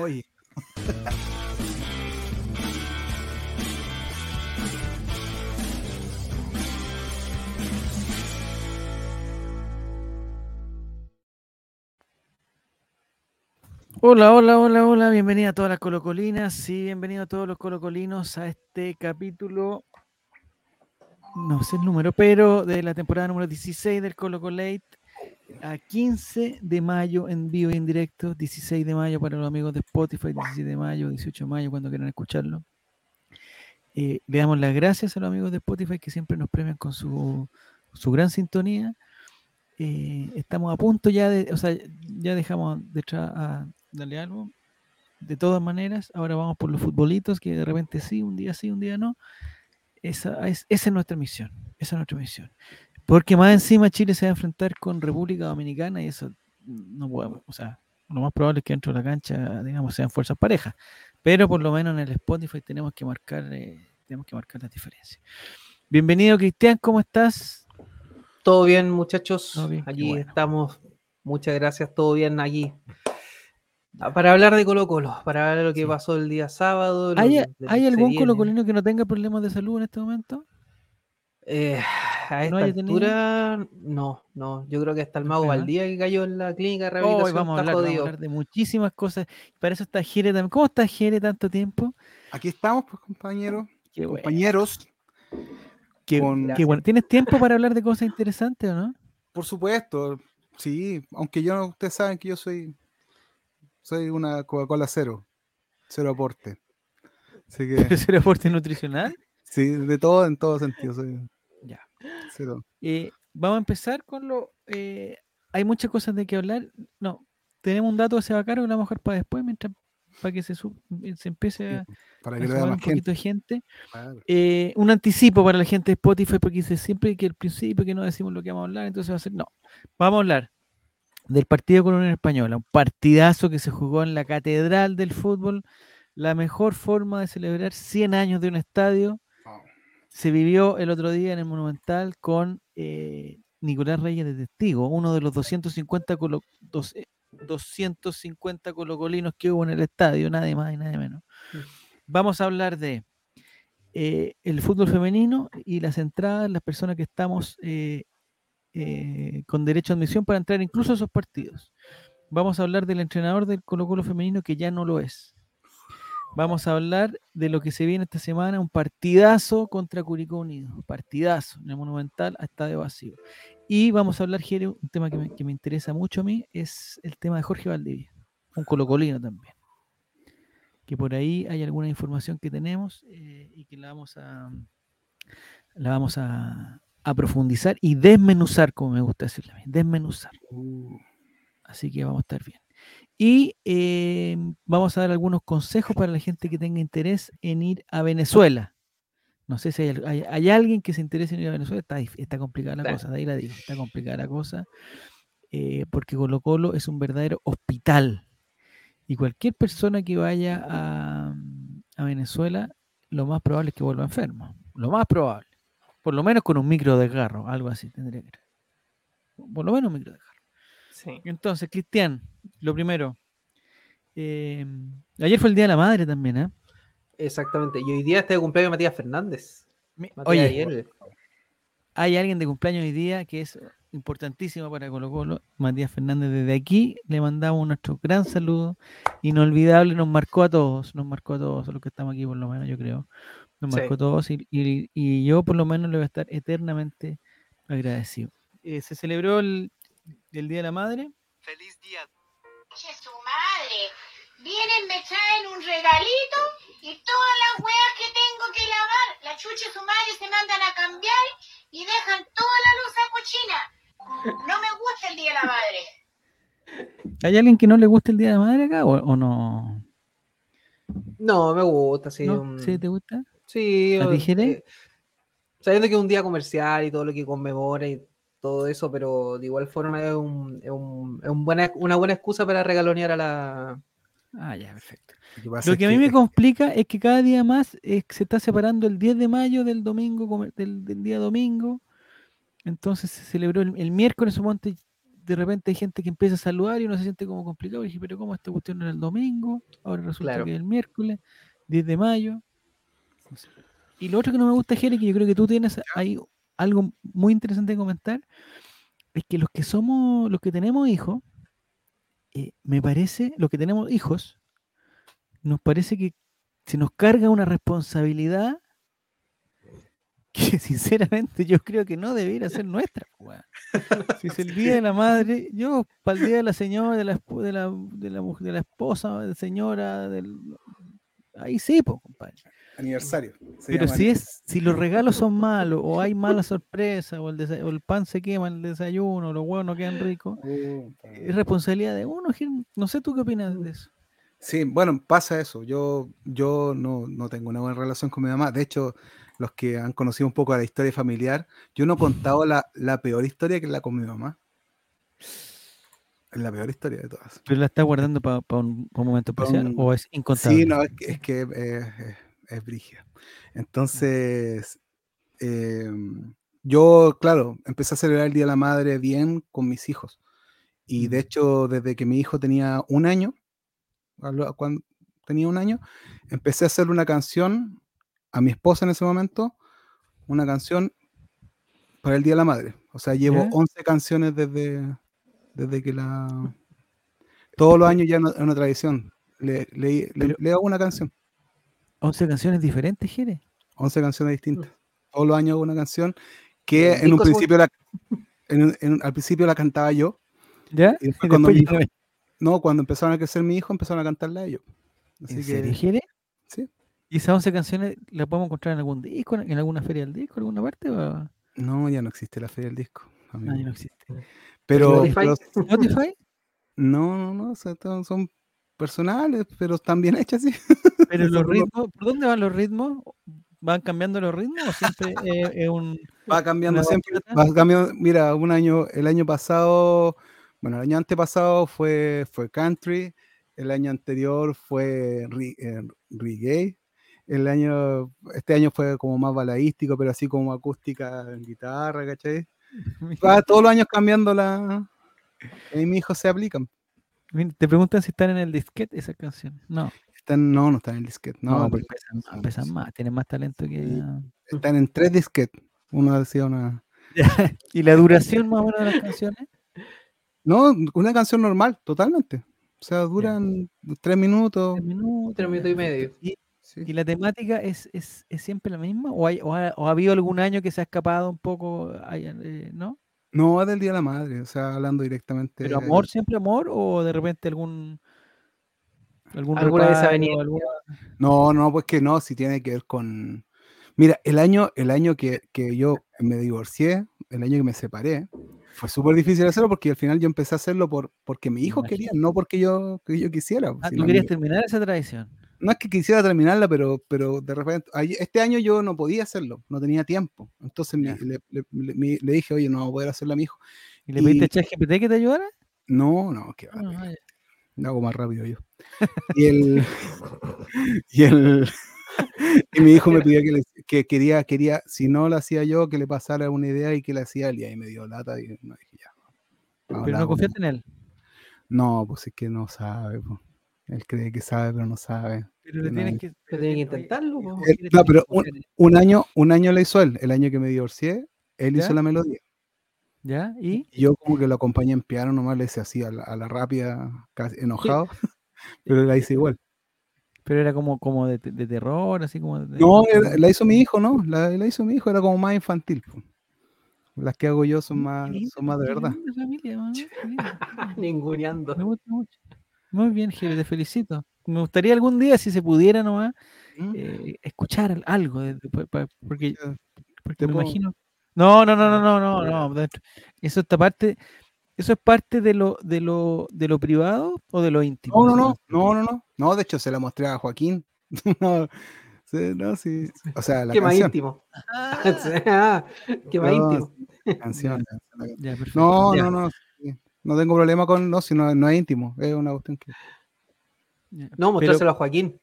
Oye. Hola, hola, hola, hola, bienvenida a todas las colocolinas. Y bienvenido a todos los colocolinos a este capítulo, no sé el número, pero de la temporada número 16 del Colocolate a 15 de mayo en vivo y en directo, 16 de mayo para los amigos de Spotify, 17 de mayo, 18 de mayo cuando quieran escucharlo. Eh, le damos las gracias a los amigos de Spotify que siempre nos premian con su, su gran sintonía. Eh, estamos a punto ya de, o sea, ya dejamos detrás a Dale algo. De todas maneras, ahora vamos por los futbolitos, que de repente sí, un día sí, un día no. Esa es, esa es nuestra misión. Esa es nuestra misión. Porque más encima Chile se va a enfrentar con República Dominicana y eso no podemos. O sea, lo más probable es que dentro de la cancha, digamos, sean fuerzas parejas. Pero por lo menos en el Spotify tenemos que marcar, eh, tenemos que marcar las diferencias. Bienvenido, Cristian, ¿cómo estás? Todo bien, muchachos. Todo bien, qué Allí bueno. estamos. Muchas gracias, todo bien allí. Ah, Para hablar de Colo Colo, para hablar de lo que Sí. pasó el día sábado. ¿Hay, ¿hay algún colocolino que no tenga problemas de salud en este momento? Eh, a esta tenido? altura, no, no. Yo creo que hasta el mago Enferma. Valdía que cayó en la clínica de vamos a, está hablar, vamos a hablar de muchísimas cosas. Para eso está Jere también. ¿Cómo está Jere tanto tiempo? Aquí estamos, pues, compañeros. Qué bueno. Compañeros, Qué, con- qué bueno. ¿Tienes tiempo para hablar de cosas interesantes o no? por supuesto. Sí, aunque yo, ustedes saben que yo soy, soy una Coca-Cola cero, cero aporte. Así que, ¿Es el aporte nutricional? sí, de todo, en todo sentido, soy. Cero. Eh, vamos a empezar con lo. eh, hay muchas cosas de que hablar. No, tenemos un dato que se va a cargo, lo vamos a dejar para después, mientras para que se, su- se empiece a, Para a que sumar un gente. poquito de gente. claro. Eh, un anticipo para la gente de Spotify, porque dice siempre que al principio que no decimos lo que vamos a hablar, entonces va a ser, no, vamos a hablar del partido con Unión Española, un partidazo que se jugó en la catedral del fútbol, la mejor forma de celebrar 100 años de un estadio. Se vivió el otro día en el Monumental con eh, Nicolás Reyes de testigo, uno de los 250, colo- dos- eh, 250 colocolinos que hubo en el estadio, nadie más y nadie menos. Mm. Vamos a hablar de eh, el fútbol femenino y las entradas, las personas que estamos eh, eh, con derecho a admisión para entrar incluso a esos partidos. Vamos a hablar del entrenador del Colo Colo femenino que ya no lo es. Vamos a hablar de lo que se viene esta semana, un partidazo contra Curicó Unido, partidazo en el Monumental a estadio vacío. Y vamos a hablar, Jere, un tema que me, que me interesa mucho a mí, es el tema de Jorge Valdivia, un colocolino también. Que por ahí hay alguna información que tenemos eh, y que la vamos a la vamos a, a profundizar y desmenuzar, como me gusta decirle a mí, desmenuzar. Uh, Así que vamos a estar bien. Y eh, vamos a dar algunos consejos para la gente que tenga interés en ir a Venezuela. No sé si hay, al- hay- hay alguien que se interese en ir a Venezuela. Está, complicada la Claro. cosa, de ahí la digo. Está complicada la cosa. eh, porque Colo Colo es un verdadero hospital. Y cualquier persona que vaya a, a Venezuela, lo más probable es que vuelva enfermo. Lo más probable. Por lo menos con un micro desgarro, algo así tendría que ser. Por lo menos un micro desgarro. Sí. Entonces, Cristian, lo primero. eh, ayer fue el Día de la Madre también, ¿eh? Exactamente. Y hoy día está de cumpleaños Matías Fernández. Mi- Matías Oye, Ayer. hay alguien de cumpleaños hoy día que es importantísimo para Colo Colo, Matías Fernández. Desde aquí le mandamos nuestro gran saludo, inolvidable, nos marcó a todos, nos marcó a todos, a los que estamos aquí por lo menos, yo creo. Nos Sí. marcó a todos y, y- y yo por lo menos le voy a estar eternamente agradecido. Eh, se celebró el, el Día de la Madre. Feliz día. Che, su madre. Vienen, me traen un regalito y todas las weas que tengo que lavar, la chucha y su madre se mandan a cambiar y dejan toda la losa cochina. No me gusta el día de la madre. ¿Hay alguien que no le guste el Día de la Madre acá o, o no? No, me gusta, sí. ¿No? un- ¿Sí te gusta? Sí, ¿A o- Jere? eh, sabiendo que es un día comercial y todo lo que conmemora y todo eso, pero de igual forma es, un, es, un- es un buena, una buena excusa para regalonear a la... Ah, ya, perfecto. lo que a mí que- me complica es que cada día más eh, se está separando el 10 de mayo del domingo, del, del día domingo. Entonces se celebró el, el miércoles, suponte, de repente hay gente que empieza a saludar y uno se siente como complicado. Y dije, pero ¿cómo esta cuestión era el domingo? Ahora resulta Claro. que es el miércoles, 10 de mayo. Y lo otro que no me gusta, Jere, que yo creo que tú tienes ahí algo muy interesante que comentar, es que los que somos, los que tenemos hijos, eh, me parece, los que tenemos hijos, nos parece que se nos carga una responsabilidad que sinceramente yo creo que no debiera ser nuestra. weón. Si es el día de la madre, yo para el día de la señora, de la, de la, de la, de la esposa, de señora, del, ahí sí, pues, compadre. Aniversario. Pero si es, si los regalos son malos, o hay mala sorpresa, o el, desa- o el pan se quema en el desayuno, o los huevos no quedan ricos, Uh, es responsabilidad de uno, Gil. No sé tú qué opinas de eso. Sí, bueno, pasa eso. Yo, yo no, no tengo una buena relación con mi mamá. De hecho, los que han conocido un poco la historia familiar, yo no he contado la, la peor historia que la con mi mamá. Es la peor historia de todas. ¿Pero la estás guardando para un, pa' un momento especial un- o es incontable? Sí, no, es que es, que, eh, es, es brígida. Entonces, em, yo, claro, empecé a celebrar el Día de la Madre bien con mis hijos. Y de Mm. hecho, desde que mi hijo tenía un año, cuando tenía un año, empecé a hacerle una canción a mi esposa en ese momento, una canción para el Día de la Madre. O sea, llevo ¿Ya? 11 canciones desde, desde que la... Todos los años ya es una tradición. Le, le- le hago una canción. 11 canciones diferentes, Jere. 11 canciones distintas. Todos los años hago una canción que en un principio la, en al principio la cantaba yo. ¿Ya? Y después Y cuando, mi no, cuando empezaron a crecer mi hijo, empezaron a cantarla ellos. Así ¿En que, serio, Jere? sí. ¿Y esas 11 canciones las podemos encontrar en algún disco, en alguna feria del disco, en alguna parte? O... Ah, No, ya no existe la feria del disco. amigo. ya no existe. pero, Spotify. ¿Spotify? no, no, no, son personales, pero están bien hechas, sí. Pero los ritmos, ¿por dónde van los ritmos? ¿Van cambiando los ritmos o siempre es, es un... Va cambiando ¿Una siempre. Va cambiando. Mira, un año, el año pasado, bueno, el año antepasado fue, fue country, el año anterior fue eh, reggae, el año, este año fue como más balaístico, pero así como acústica en guitarra, ¿cachai? Va todos los años cambiando la. Y mis hijos se aplican. Te preguntan si están en el disquete esas canciones. No, Están, no, no están en el disquete. No, no, pero porque pesan, más, son- pesan más, tienen más talento que... Están en tres disquetes. Uno decía una. ¿Y la duración más o menos de las canciones? No, una canción normal, totalmente. O sea, duran tres minutos. Tres minutos. Tres minutos y medio. ¿Y, sí. y la temática es, es, es siempre la misma? ¿O, hay, o, ha, o ha habido algún año que se ha escapado un poco? Hay, eh, ¿No? No, del Día de la Madre, o sea, hablando directamente. ¿Pero amor, siempre amor? ¿O de repente algún... algún Alguna desavenida. alguna- No, no, pues que no, si tiene que ver con. Mira, el año, el año que, que yo me divorcié, el año que me separé, fue súper difícil hacerlo porque al final yo empecé a hacerlo por, porque mi hijo quería, no porque yo, que yo quisiera. Ah, sino tú querías mi- terminar esa tradición. No es que quisiera terminarla, pero, pero de repente, este año yo no podía hacerlo, no tenía tiempo. Entonces Ya. le, le- le- mi- le dije, oye, no voy a poder hacerla a mi hijo. ¿Y le pediste a ChatGPT que te ayudara? No, no, que va. Ya. Lo hago más rápido yo. Y el. y el. Y mi hijo me pidió que, le- que quería, quería, si no lo hacía yo, que le pasara una idea y que le hacía él. Y ahí me dio lata y no dije ya. Pero la no confiaste en él. No, pues es que no sabe. po. Él cree que sabe, pero no sabe. Pero le No, tienes no. que... Pero tiene que intentarlo, Eh, le no, pero en- Un año, un año le hizo él. El año que me divorcié, él ¿Ya? hizo la melodía. ¿Ya? ¿Y? Y yo como que lo acompañé en piano, nomás le hice así a la, a la rápida, casi enojado. pero la hice igual. Pero era como, como de, de terror, así como... de- No, era- la hizo mi hijo, ¿no? La, la hizo mi hijo, era como más infantil. Las que hago yo son más, son más de verdad. Ninguneando. Me gusta mucho. Muy bien, Jere, te felicito. Me gustaría algún día, si se pudiera nomás, eh, escuchar al- algo, de- de- pa- pa- porque, porque me puedo- imagino... No, no, no, no, no, no, no. Eso está parte... ¿Eso es parte de lo, de lo, de lo privado o de lo íntimo? No, no, no, no, no, no. No, de hecho se la mostré a Joaquín. no, sí, no, sí. O sea, la Qué más canción. íntimo. canción? Ah, Qué más No, íntimo. canción, Ya, perfecto. No, ya, no, no. No tengo problema con, no, si no, no es íntimo. Es una cuestión que. No, mostrárselo a Joaquín.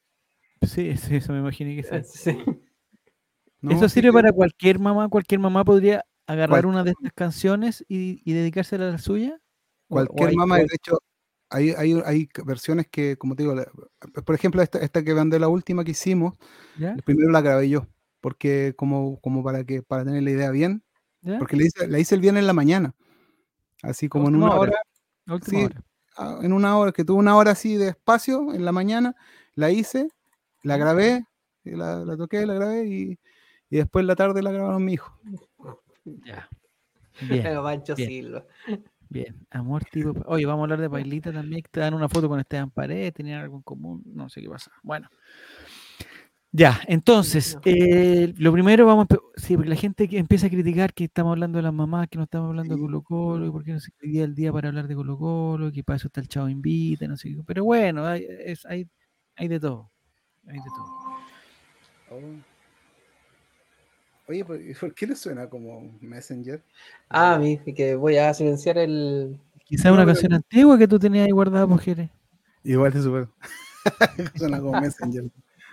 Sí, sí, eso me imaginé que sí. Sí. no, Eso sí sirve que- para cualquier mamá, cualquier mamá podría agarrar Cual- una de estas canciones y, y dedicársela a la suya. Cualquier hay- mamá, de hecho, hay, hay, hay versiones que, como te digo, la- por ejemplo, esta, esta que mandé la última que hicimos, ¿Ya? primero la grabé yo, porque como, como para que para tener la idea bien, ¿Ya? porque la hice, la hice el viernes en la mañana, así como en una hora. hora, La última sí. hora. ah, en una hora, que tuve una hora así de espacio en la mañana, la hice, la grabé, y la, la toqué, la grabé y, y después en la tarde la grabaron mi hijo. Ya. Bien, Pero Pancho bien. Silva. bien. Amor tipo. Oye, vamos a hablar de Pailita también, que te dan una foto con Esteban Paredes, tenían algo en común, no sé qué pasa. Bueno. Ya, entonces, eh, lo primero vamos a... Sí, porque la gente que empieza a criticar que estamos hablando de las mamás, que no estamos hablando de. Colo Colo, y por qué no se escribía el día para hablar de Colo Colo, que para eso está el Chavo Invita, no sé qué. Pero bueno, hay, es- hay, hay de todo. Hay de todo. Oye, ¿por, por qué le suena como Messenger? Ah, mi, que voy a silenciar el. Quizás No, una pero- canción antigua que tú tenías ahí guardada, mujeres. Igual es súper. suena como Messenger.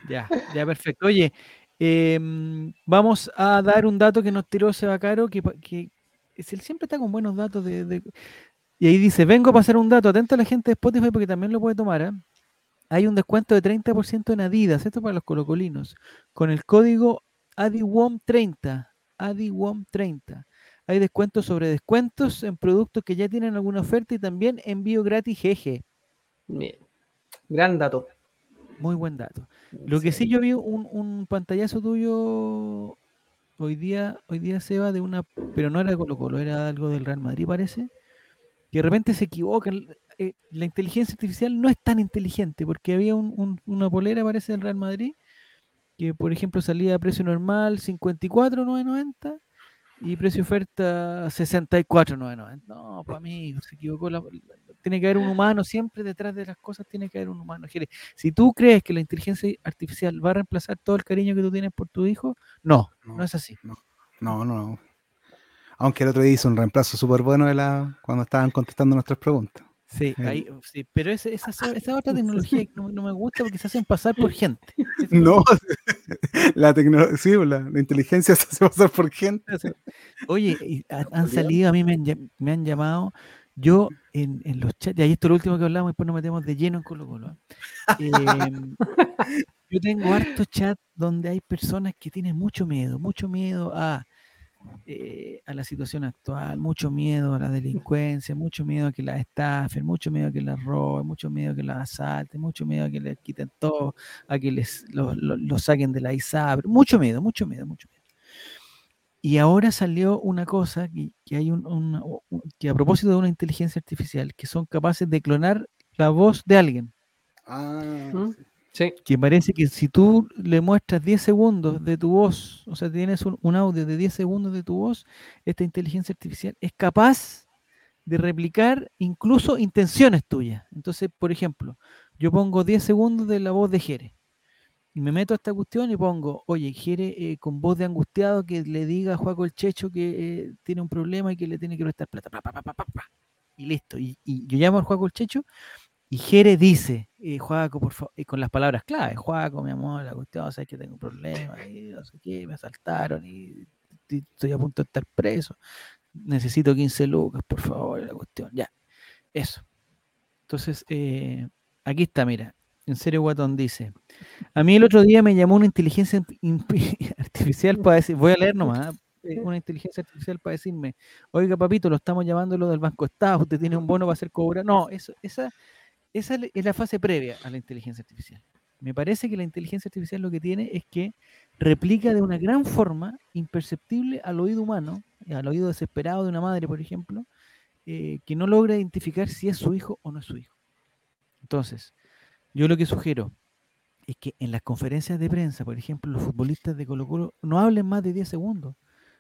Ya, ya, perfecto. Oye, em, vamos a dar un dato que nos tiró Sebacaro, que, pa- que es- él siempre está con buenos datos. De, de- Y ahí dice, vengo a pasar un dato, atento a la gente de Spotify porque también lo puede tomar. ¿ah? Hay un descuento de 30% en Adidas, esto para los colocolinos, con el código ADIWOM30. ADIWOM30. Hay descuentos sobre descuentos en productos que ya tienen alguna oferta y también envío gratis GG. Bien. Gran dato. Muy buen dato. Lo que sí yo vi un, un pantallazo tuyo hoy día, hoy día Seba, de una, pero no era de Colo Colo, era algo del Real Madrid, parece, que de repente se equivocan. eh, la inteligencia artificial no es tan inteligente, porque había un- un- una polera, parece, del Real Madrid, que por ejemplo salía a precio normal 54,990 y precio oferta 64,990. No, para mí se equivocó. la- tiene que haber un humano, siempre detrás de las cosas tiene que haber un humano. Jere, Si tú crees que la inteligencia artificial va a reemplazar todo el cariño que tú tienes por tu hijo, no, no, No. es así. No, no, no. Aunque el otro día hizo un reemplazo súper bueno de la, cuando estaban contestando nuestras preguntas. Sí, ahí- sí, pero ese- esa, esa- esa otra tecnología que no, no me gusta porque se hacen pasar por gente. No, la tecnología, sí, la, la inteligencia se hace pasar por gente. Oye, han salido, a mí me han, llam- me han llamado, yo en, en los chats, y ahí esto es lo último que hablamos, después nos metemos de lleno en Colo Colo. ¿ah? Em, yo tengo hartos chats donde hay personas que tienen mucho miedo, mucho miedo a, eh, a la situación actual, mucho miedo a la delincuencia, mucho miedo a que las estafen, mucho miedo a que las roben, mucho miedo a que las asalten, mucho miedo a que les quiten todo, a que les lo, lo- lo saquen de la ISAB, mucho miedo, mucho miedo, mucho miedo. Y ahora salió una cosa que, que hay un, una- que a propósito de una inteligencia artificial, que son capaces de clonar la voz de alguien. Ah, ¿Mm? Sí. Que parece que si tú le muestras 10 segundos de tu voz, o sea, tienes un, audio de 10 segundos de tu voz, esta inteligencia artificial es capaz de replicar incluso intenciones tuyas. Entonces, por ejemplo, yo pongo 10 segundos de la voz de Jere y me meto a esta cuestión y pongo, oye, Jere eh, con voz de angustiado que le diga a Juaco el Checho que eh, tiene un problema y que le tiene que prestar plata. y listo. Y, yo llamo al Juaco el Checho y Jere dice, eh, Juaco, por favor, con las palabras clave, Juaco, mi amor, la cuestión, sabes que tengo un problema, y no sé qué, me asaltaron y y estoy a punto de estar preso. Necesito 15 lucas, por favor, la cuestión. Ya, eso. Entonces, eh, aquí está, mira. En serio, Guatón dice. A mí el otro día me llamó una inteligencia artificial para decir, voy a leer nomás, ¿ah? Eh, una inteligencia artificial para decirme, oiga papito, lo estamos llamando lo del Banco Estado, usted tiene un bono para hacer cobra. No, eso, esa, esa es la fase previa a la inteligencia artificial. Me parece que la inteligencia artificial lo que tiene es que replica de una gran forma, imperceptible al oído humano, eh, al oído desesperado de una madre, por ejemplo, eh, que no logra identificar si es su hijo o no es su hijo. Entonces, yo lo que sugiero es que en las conferencias de prensa, por ejemplo, los futbolistas de Colo Colo no hablen más de 10 segundos.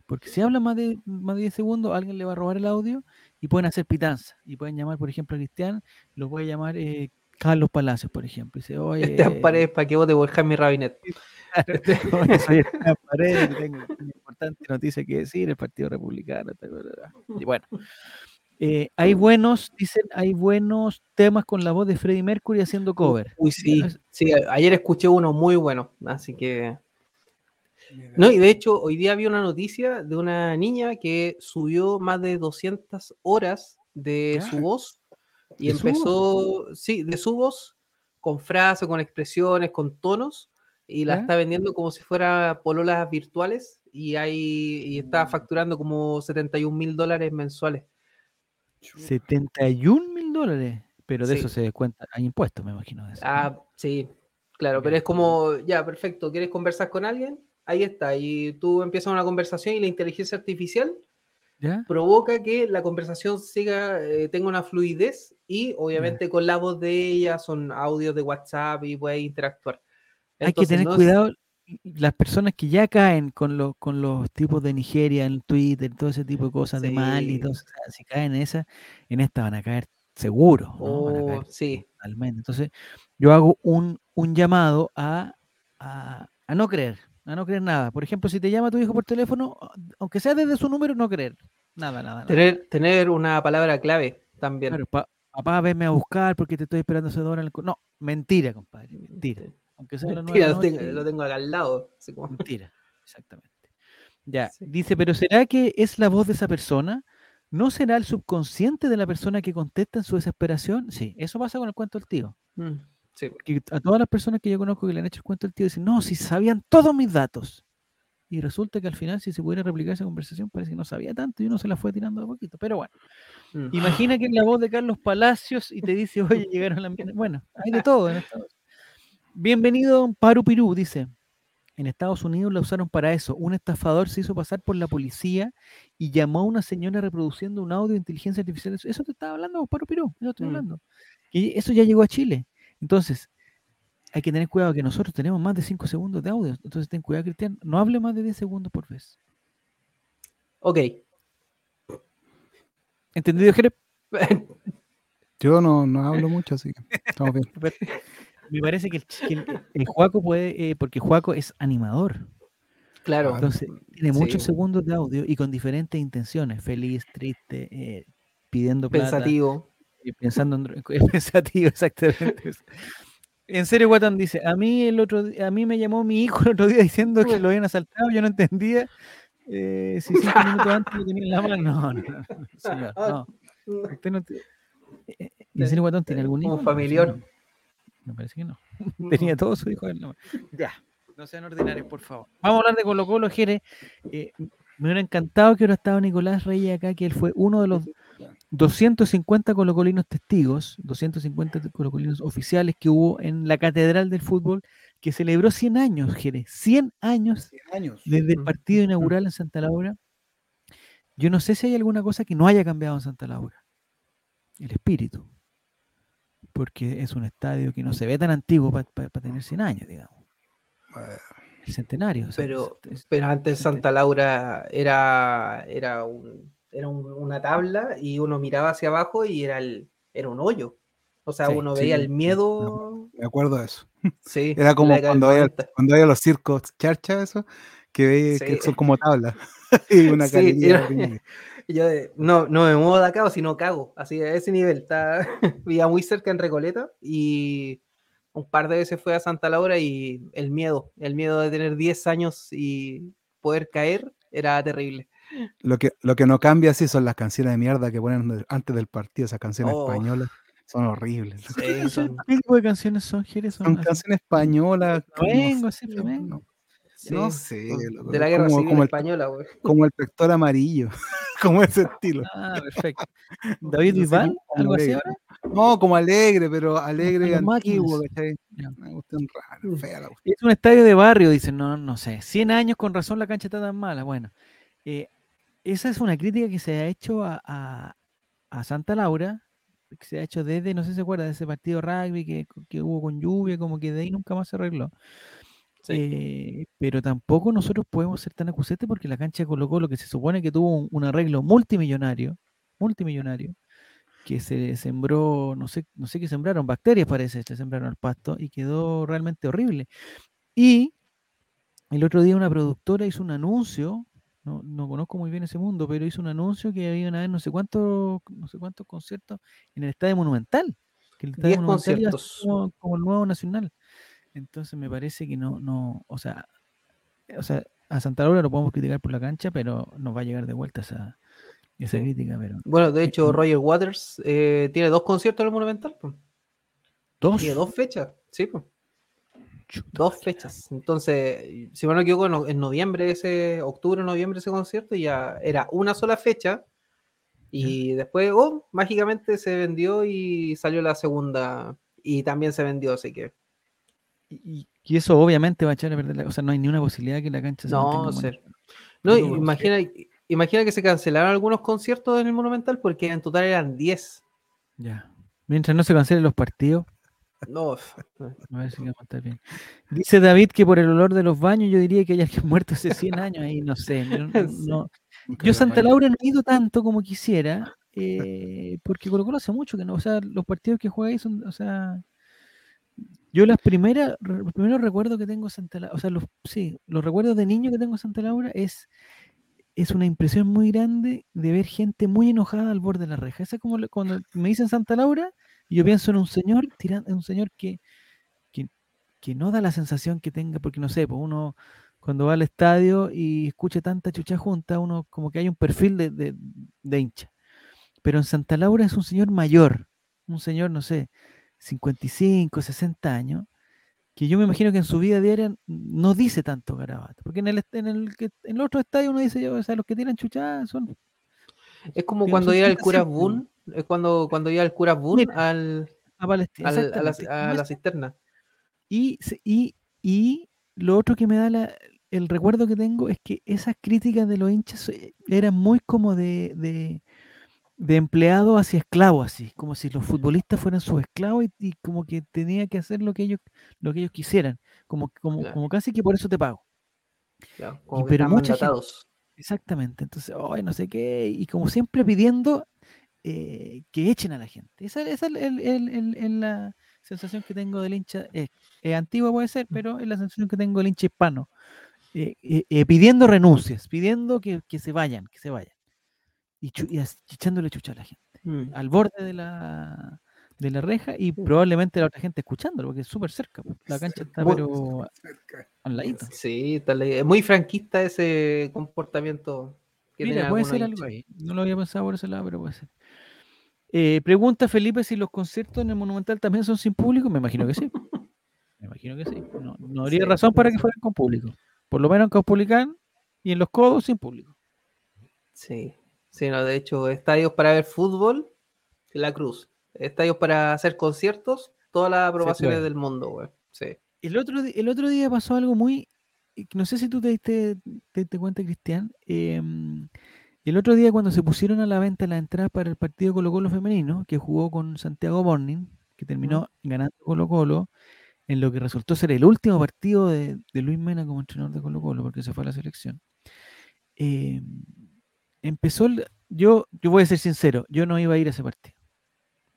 Porque si hablan más de, más de 10 segundos, alguien le va a robar el audio y pueden hacer pitanza. Y pueden llamar, por ejemplo, a Cristian, lo puede llamar eh, Carlos Palacios, por ejemplo. Y dice, oye, Esteban Paredes para que vote por Jaime Rabinet. Oye, soy Paredes, tengo una importante noticia que decir, el Partido Republicano. Y bueno, eh, hay buenos, dicen, hay buenos temas con la voz de Freddie Mercury haciendo cover. Uy, sí. Sí, ayer escuché uno muy bueno, así que... No, y de hecho, hoy día había una noticia de una niña que subió más de 200 horas de su voz y ¿De su empezó, sí, de su voz, con frases, con expresiones, con tonos, y la está vendiendo como si fuera pololas virtuales y, hay, y Mm. está facturando como 71 mil dólares mensuales. 71 mil dólares. Pero de Sí. eso se descuenta. Hay impuestos, me imagino. de eso, ¿no? Ah, sí, claro, pero es como, ya, perfecto, ¿quieres conversar con alguien? Ahí está, y tú empiezas una conversación y la inteligencia artificial ¿Ya? provoca que la conversación siga, eh, tenga una fluidez y obviamente con la voz de ella son audios de WhatsApp y puedes interactuar. Hay que Entonces, tener no cuidado. Las personas que ya caen con, los con los tipos de Nigeria en Twitter, todo ese tipo de cosas de Mali, Sí. todo o sea, si caen en esa, en esta van a caer seguro. ¿no? Van a Oh, caer sí. totalmente. Entonces, yo hago un, un llamado a, a, a no creer, a no creer nada. Por ejemplo, si te llama tu hijo por teléfono, aunque sea desde su número, no creer. Nada, nada. nada. Tener, tener una palabra clave también. Claro, pa- papá, venme a buscar porque te estoy esperando hace dos horas en el co-". No, mentira, compadre, mentira. Aunque sea Mentira, de lo, la tengo, noche, lo tengo acá al lado. así como- Mentira, exactamente. Ya, Sí. dice, pero ¿será que es la voz de esa persona? ¿No será el subconsciente de la persona que contesta en su desesperación? Sí, eso pasa con el cuento del tío. Mm, sí. Porque a todas las personas que yo conozco que le han hecho el cuento del tío dicen, no, si sabían todos mis datos. Y resulta que al final, si se pudiera replicar esa conversación, parece que no sabía tanto y uno se la fue tirando de poquito. Pero bueno, Mm. imagina que es la voz de Carlos Palacios y te dice, oye, llegaron las minas". Bueno, hay de todo en Estados Bienvenido, don Paru Pirú, dice. En Estados Unidos la usaron para eso. Un estafador se hizo pasar por la policía y llamó a una señora reproduciendo un audio de inteligencia artificial. Eso- te estaba hablando, Paru Pirú. Eso estoy Mm. hablando. Y eso ya llegó a Chile. Entonces, hay que tener cuidado que nosotros tenemos más de 5 segundos de audio. Entonces, ten cuidado, Cristian. No hable más de 10 segundos por vez. Ok. ¿Entendido, Jerez? Yo no, no hablo mucho, así que estamos bien. Me parece que el, ch- que el- el Juaco puede, eh, porque Juaco es animador. claro. Entonces, tiene muchos Sí. segundos de audio y con diferentes intenciones, feliz, triste, eh, pidiendo plata, Pensativo. Pensando en pensativo, exactamente. En serio, Guatán dice, a mí el otro a mí me llamó mi hijo el otro día diciendo que lo habían asaltado, yo no entendía eh, si cinco minutos antes lo tenía en la mano. No, no, señor, no. Usted no te- eh, eh, ¿En serio, Guatán tiene algún hijo? Eso familiar. Me parece que no. Tenía todos sus hijos en la mano. Ya, no sean ordinarios, por favor. Vamos a hablar de Colo Colo, Jere. Eh, me hubiera encantado que hubiera estado Nicolás Reyes acá, que él fue uno de los 250 colocolinos testigos, 250 te- colocolinos oficiales que hubo en la Catedral del Fútbol, que celebró 100 años, Jere. 100 años años. desde el Ujú, partido ujú. inaugural en Santa Laura. Yo no sé si hay alguna cosa que no haya cambiado en Santa Laura. El espíritu. Porque es un estadio que no se ve tan antiguo para tener 100 años, digamos. El centenario. o sea, Pero, es- es- pero antes Santa Laura era, era, un, era un- una tabla y uno miraba hacia abajo y era, el, era un hoyo. O sea, Sí, uno sí, veía el miedo. Me acuerdo de eso. Sí, Era como cuando había, 90. cuando había los circos charcha, eso, que, que son como tablas. y una era- yo no, no me muevo de acá o si no cago. Así a ese nivel. Está, vivía muy cerca en Recoleta y un par de veces fue a Santa Laura y el miedo, el miedo de tener 10 años y poder caer era terrible. Lo que, lo que no cambia así son las canciones de mierda que ponen antes del partido, esas canciones Oh. españolas. Son horribles. Sí, ¿Qué son- ¿Qué tipo de canciones son, Jerez? Son Son canciones españolas. que no sé, no- sí, No sé, loco, de la guerra como- civil como el- española, güey. como el pector amarillo, como ese estilo. Ah, perfecto. ¿David Bisbal? ¿Algo así ahora? No, como alegre, pero alegre antiguo. Ya. Una cuestión rara, fea la. Es un estadio de barrio, dicen, no, no sé. 100 años con razón la cancha está tan mala. Bueno, eh, esa es una crítica que se ha hecho a, a- a Santa Laura, que se ha hecho desde, no sé si se acuerda, de ese partido rugby que, que hubo con lluvia, como que de ahí nunca más se arregló. Sí. Eh, pero tampoco nosotros podemos ser tan acusates porque la cancha de Colo Colo, que se supone que tuvo un, un arreglo multimillonario, multimillonario, que se sembró, no sé, no sé qué sembraron, bacterias parece, se sembraron al pasto y quedó realmente horrible. Y el otro día una productora hizo un anuncio, no, no conozco muy bien ese mundo, pero hizo un anuncio que había una vez no sé cuántos, no sé cuántos conciertos en el Estadio Monumental, que el Estadio 10 Monumental conciertos. como, como el nuevo nacional. Entonces me parece que no, no, o sea, o sea, a Santa Laura lo podemos criticar por la cancha, pero nos va a llegar de vuelta esa, esa Sí. crítica, pero. Bueno, de hecho. Roger Waters eh, tiene dos conciertos en el Monumental. Dos. Tiene dos fechas, sí, po. Chuta, dos fechas. Entonces, si me no equivoco, en, en noviembre, ese octubre, noviembre, ese concierto ya era una sola fecha. Y después, oh, mágicamente se vendió y salió la segunda. Y también se vendió, así que. Y, y eso obviamente va a echar a perder la. O sea, no hay ni una posibilidad que la cancha se No, buena- No, Digo, imagina, imagina que se cancelaron algunos conciertos en el Monumental porque en total eran 10. Ya. Mientras no se cancelen los partidos, No, a ver si vamos a estar bien. Dice David que por el olor de los baños yo diría que hay alguien muerto hace 100 años ahí, no sé. no- no- Yo Santa. Laura no he ido tanto como quisiera, eh, porque Colo Colo hace mucho que no, o sea, los partidos que juega ahí son, o sea, yo las primeras, los primeros recuerdos que tengo Santa Laura, o sea, los, sí, los recuerdos de niño que tengo Santa Laura es, es una impresión muy grande de ver gente muy enojada al borde de la reja. Esa es como cuando me dicen Santa Laura, y yo pienso en un señor tirando, en un señor que, que, que no da la sensación que tenga, porque no sé, pues uno cuando va al estadio y escucha tanta chucha junta, uno como que hay un perfil de, de, de hincha. Pero en Santa Laura es un señor mayor, un señor, no sé, 55, 60 años, que yo me imagino que en su vida diaria no dice tanto garabato. Porque en el, en el, en el otro estadio uno dice, o sea, los que tiran chuchadas son... es como cuando iba el 30 cura. Boone. Es cuando, cuando iba el cura al, A Palestina. al- a, la, a la cisterna. Y, y, y lo otro que me da la- el recuerdo que tengo es que esas críticas de los hinchas eh, eran muy como de, de, de empleado hacia esclavo, así, como si los futbolistas fueran sus esclavos y, y como que tenía que hacer lo que ellos, lo que ellos quisieran, como, como, Claro. como casi que por eso te pago. ya, como que pero mucha gente-. Exactamente, entonces, ay, no sé qué, y como siempre pidiendo eh, que echen a la gente. Esa, esa es el- el- el- la sensación que tengo del hincha, eh, antigua puede ser, pero es la sensación que tengo del hincha hispano, eh, eh, eh, pidiendo renuncias, pidiendo que, que se vayan, que se vayan, y, chu- echándole chucha a la gente, Mm. al borde de la, de la reja y probablemente la otra gente escuchándolo, porque es súper cerca, la cancha está pero al ladito. Sí, vez- es muy franquista ese comportamiento que Mira, puede ser algo ahí. No lo había pensado por ese lado, pero puede ser. Eh, pregunta Felipe si los conciertos en el Monumental también son sin público. Me imagino que sí. Me imagino que sí. No, no habría Sí, razón para que fueran con público. Por lo menos en Caupolicán y en los codos sin público. Sí, sí, no, de hecho, estadios para ver fútbol, La Cruz. Estadios para hacer conciertos, todas las aprobaciones del mundo, güey. Sí. El otro, el otro día pasó algo muy. No sé si tú te diste, te diste cuenta, Cristian. Em, el otro día, cuando se pusieron a la venta las entradas para el partido Colo Colo femenino, que jugó con Santiago Morning, que terminó ganando Colo Colo, en lo que resultó ser el último partido de, de Luis Mena como entrenador de Colo Colo, porque se fue a la selección. em, empezó. el- yo, yo voy a ser sincero, yo no iba a ir a ese partido.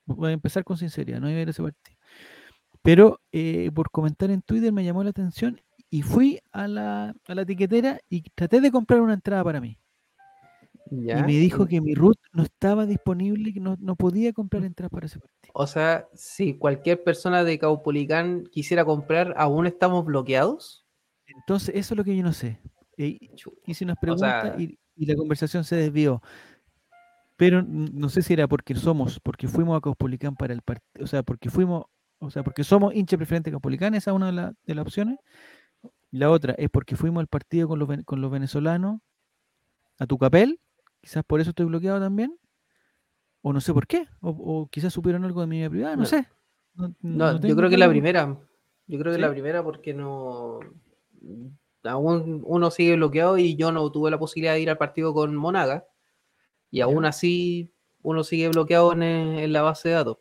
Voy a empezar con sinceridad, no iba a ir a ese partido. Pero eh, por comentar en Twitter me llamó la atención y fui a la, a la etiquetera y traté de comprar una entrada para mí. ¿Ya? Y me dijo que mi root no estaba disponible, que no, no podía comprar entradas para ese partido. O sea, si cualquier persona de Caupolicán quisiera comprar, ¿aún estamos bloqueados? Entonces, eso es lo que yo no sé. Eh, hice unas O preguntas sea- y, y la conversación se desvió. Pero no sé si era porque somos, porque fuimos a Caupolicán para el partido, o sea, porque fuimos, o sea, porque somos hincha preferente Caupolicán, esa es una de, la- de las opciones. La otra es porque fuimos al partido con los, con los venezolanos a Tucapel, quizás por eso estoy bloqueado también, o no sé por qué, o, o quizás supieron algo de mi vida privada, no, No. sé. No, No, no yo creo que la primera. Yo creo que la ¿Sí? primera porque no. Aún uno sigue bloqueado y yo no tuve la posibilidad de ir al partido con Monaga. Y aún así uno sigue bloqueado en, eh, en la base de datos.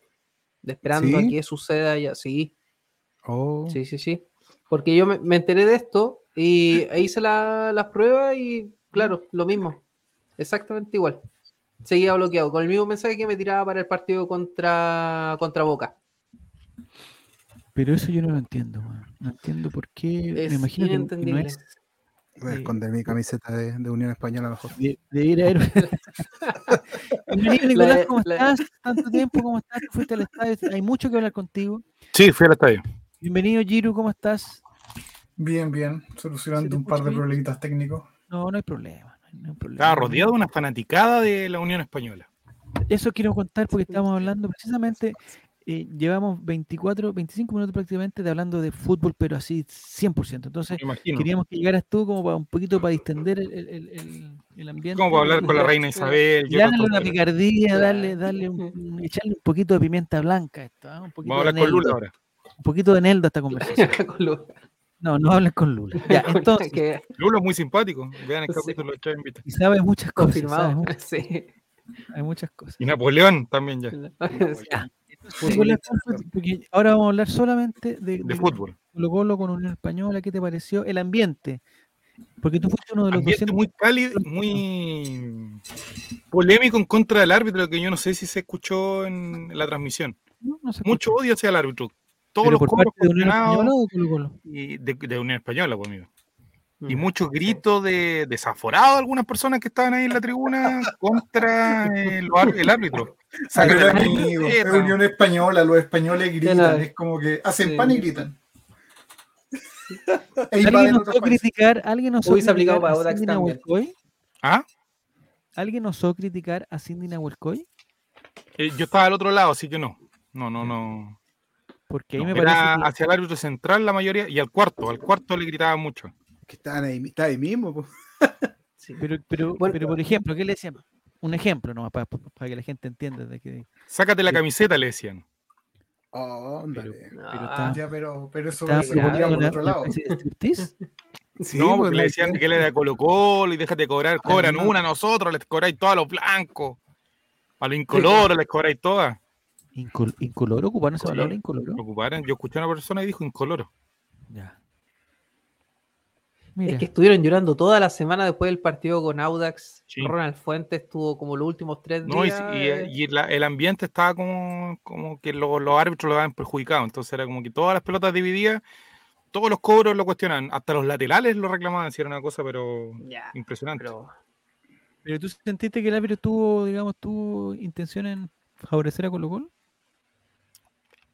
Esperando ¿Sí? a que suceda ya. Sí, Oh, sí, sí, sí. Porque yo me, me enteré de esto y e hice la- las pruebas y claro, lo mismo. Exactamente igual. Seguía bloqueado con el mismo mensaje que me tiraba para el partido contra, contra Boca. Pero eso yo no lo entiendo, weón. no entiendo por qué. Es me imagino que- no es voy a esconder mi camiseta de, de Unión Española mejor. de, de ir a Nicolás, ¿cómo estás? Tanto tiempo, ¿cómo estás? Fuiste al estadio, hay mucho que hablar contigo. Sí, fui al estadio. Bienvenido, Giru, ¿cómo estás? Bien, bien, ¿Se solucionando un par de problemitas técnicos. No, no hay problema. No hay problema. Estaba rodeado de una fanaticada de la Unión Española. Eso quiero contar porque estamos hablando precisamente, eh, llevamos 24, 25 minutos prácticamente de hablando de fútbol, pero así 100%. Entonces, queríamos que llegaras tú como para un poquito para distender el, el- el- el- el ambiente. ¿Cómo para hablar con la reina Isabel? Y darle una picardía, darle, darle un- echarle un poquito de pimienta blanca a esto, ¿ah? un poquito Vamos a de hablar con Lula ahora. un poquito de Neldo a esta conversación. No, no hablen con Lula. Ya, entonces, que- Lula es muy simpático. Vean el Sí. capítulo de Chávez Invita. y sabe muchas cosas, confirmado. muchas- Sí. hay muchas cosas. Y Napoleón también ya. Ya. Nicolás, ¿cuál fue tu- porque ahora vamos a hablar solamente de, De fútbol. Colo Colo con Unión Española, ¿qué te pareció? El ambiente. Porque tú fuiste uno de los Ambiente 200 muy cálido, muy polémico en contra del árbitro, que yo no sé si se escuchó en la transmisión. No, no se Mucho odio hacia el árbitro. Todos ¿Pero los parte de Unión Española o de Colo Colo? y de, de Unión Española, pues, amigo. Mm. Y muchos gritos de desaforados de algunas personas que estaban ahí en la tribuna contra eh, el árbitro. Pero amigo, es. Unión Española, los españoles gritan, es como que hacen Sí. pan y gritan. ¿Alguien otros países. criticar, alguien Hubiese aplicado criticar para a Cindy. Nahuelcoy? ¿Ah? ¿Alguien osó criticar a Cindy Nahuelcoy? Eh, yo estaba al otro lado, así que no. No, no, no. Porque ahí No, me Era parece que- hacia el árbitro central la mayoría y al cuarto. Al cuarto le gritaban mucho. Que estaban ahí, está ahí mismo. po. Pero, pero, Bueno, pero por ejemplo, ¿qué le decían? Un ejemplo nomás para, para que la gente entienda de que Sácate la Sí. camiseta, le decían. Oh, ándale. pero Ah, está- Ya, pero, pero eso estaba se ponía por otro lado. de. Sí, no, pues, porque le decían que- él era de Colo Colo y déjate cobrar. Cobran no. una a nosotros, les cobráis todas a los blancos. A los incoloros les cobráis todas. Incol- ¿Incoloro? ¿Ocuparon esa palabra incoloro? Lo ocuparon. Yo escuché a una persona y dijo incoloro. Ya. Mira, Es que estuvieron llorando toda la semana después del partido con Audax. Sí. Ronald Fuentes estuvo como los últimos tres No, y, días. y- eh, y la- el ambiente estaba como, como que lo- los árbitros lo habían perjudicado. Entonces era como que todas las pelotas divididas, todos los cobros lo cuestionaban. Hasta los laterales lo reclamaban. Si era una cosa, pero ya, impresionante. pero ¿Pero tú sentiste que el árbitro tuvo, digamos, tuvo intención en favorecer a Colo Colo?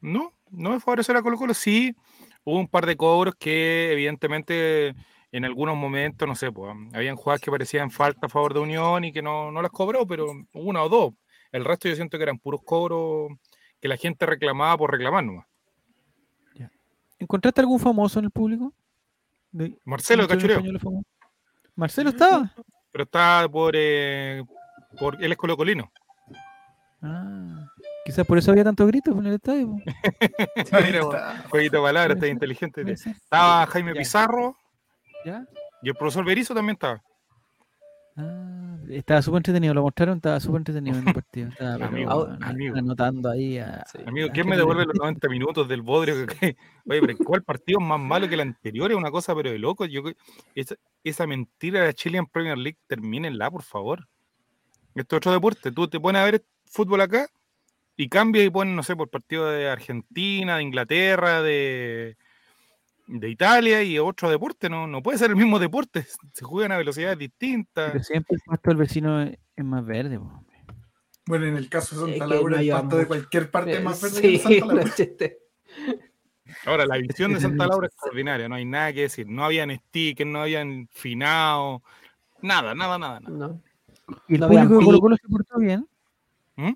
No, no me favorecer a Colo Colo. Sí, hubo un par de cobros que evidentemente en algunos momentos, no sé, pues, habían jugadas que parecían falta a favor de Unión y que no, no las cobró, pero una o dos. El resto yo siento que eran puros cobros que la gente reclamaba por reclamar nomás. ¿Encontraste algún famoso en el público? De- Marcelo de ¿Muchos Cachureo? ¿Marcelo estaba? pero está por, eh, por él es colocolino. Ah, quizás por eso había tantos gritos en el estadio. Ahí Mira. Jueguito de palabras, está inteligente. Estaba Jaime Ya. Pizarro ¿Ya? y el profesor Berizo también estaba. Ah, estaba súper entretenido, lo mostraron, estaba súper entretenido en el partido. Estaba, pero, Amigo, bueno, amigo. anotando ahí a, sí. Amigo, ¿quién me devuelve los repite. 90 minutos del bodrio? que- Oye, pero ¿cuál partido es más malo que el anterior? Es una cosa, pero de loco. Yo, esa, esa mentira de la Chilean Premier League, termínenla, por favor. Esto es otro deporte. Tú te pones a ver fútbol acá y cambias y pones, no sé, por partido de Argentina, de Inglaterra, de, de Italia y otro deporte. No, no puede ser el mismo deporte. Se juegan a velocidades distintas. Pero siempre el pasto del vecino es, es más verde. po. Bueno, en el caso de Es Santa Laura, el pasto de cualquier parte Eh, más verde sí, Santa Laura. chiste. Ahora, la visión de Santa Laura es extraordinaria, no hay nada que decir. No habían stickers, no habían finado, nada, nada, nada, nada. No. ¿Y el No público de Colo Colo se portó bien? ¿Mm?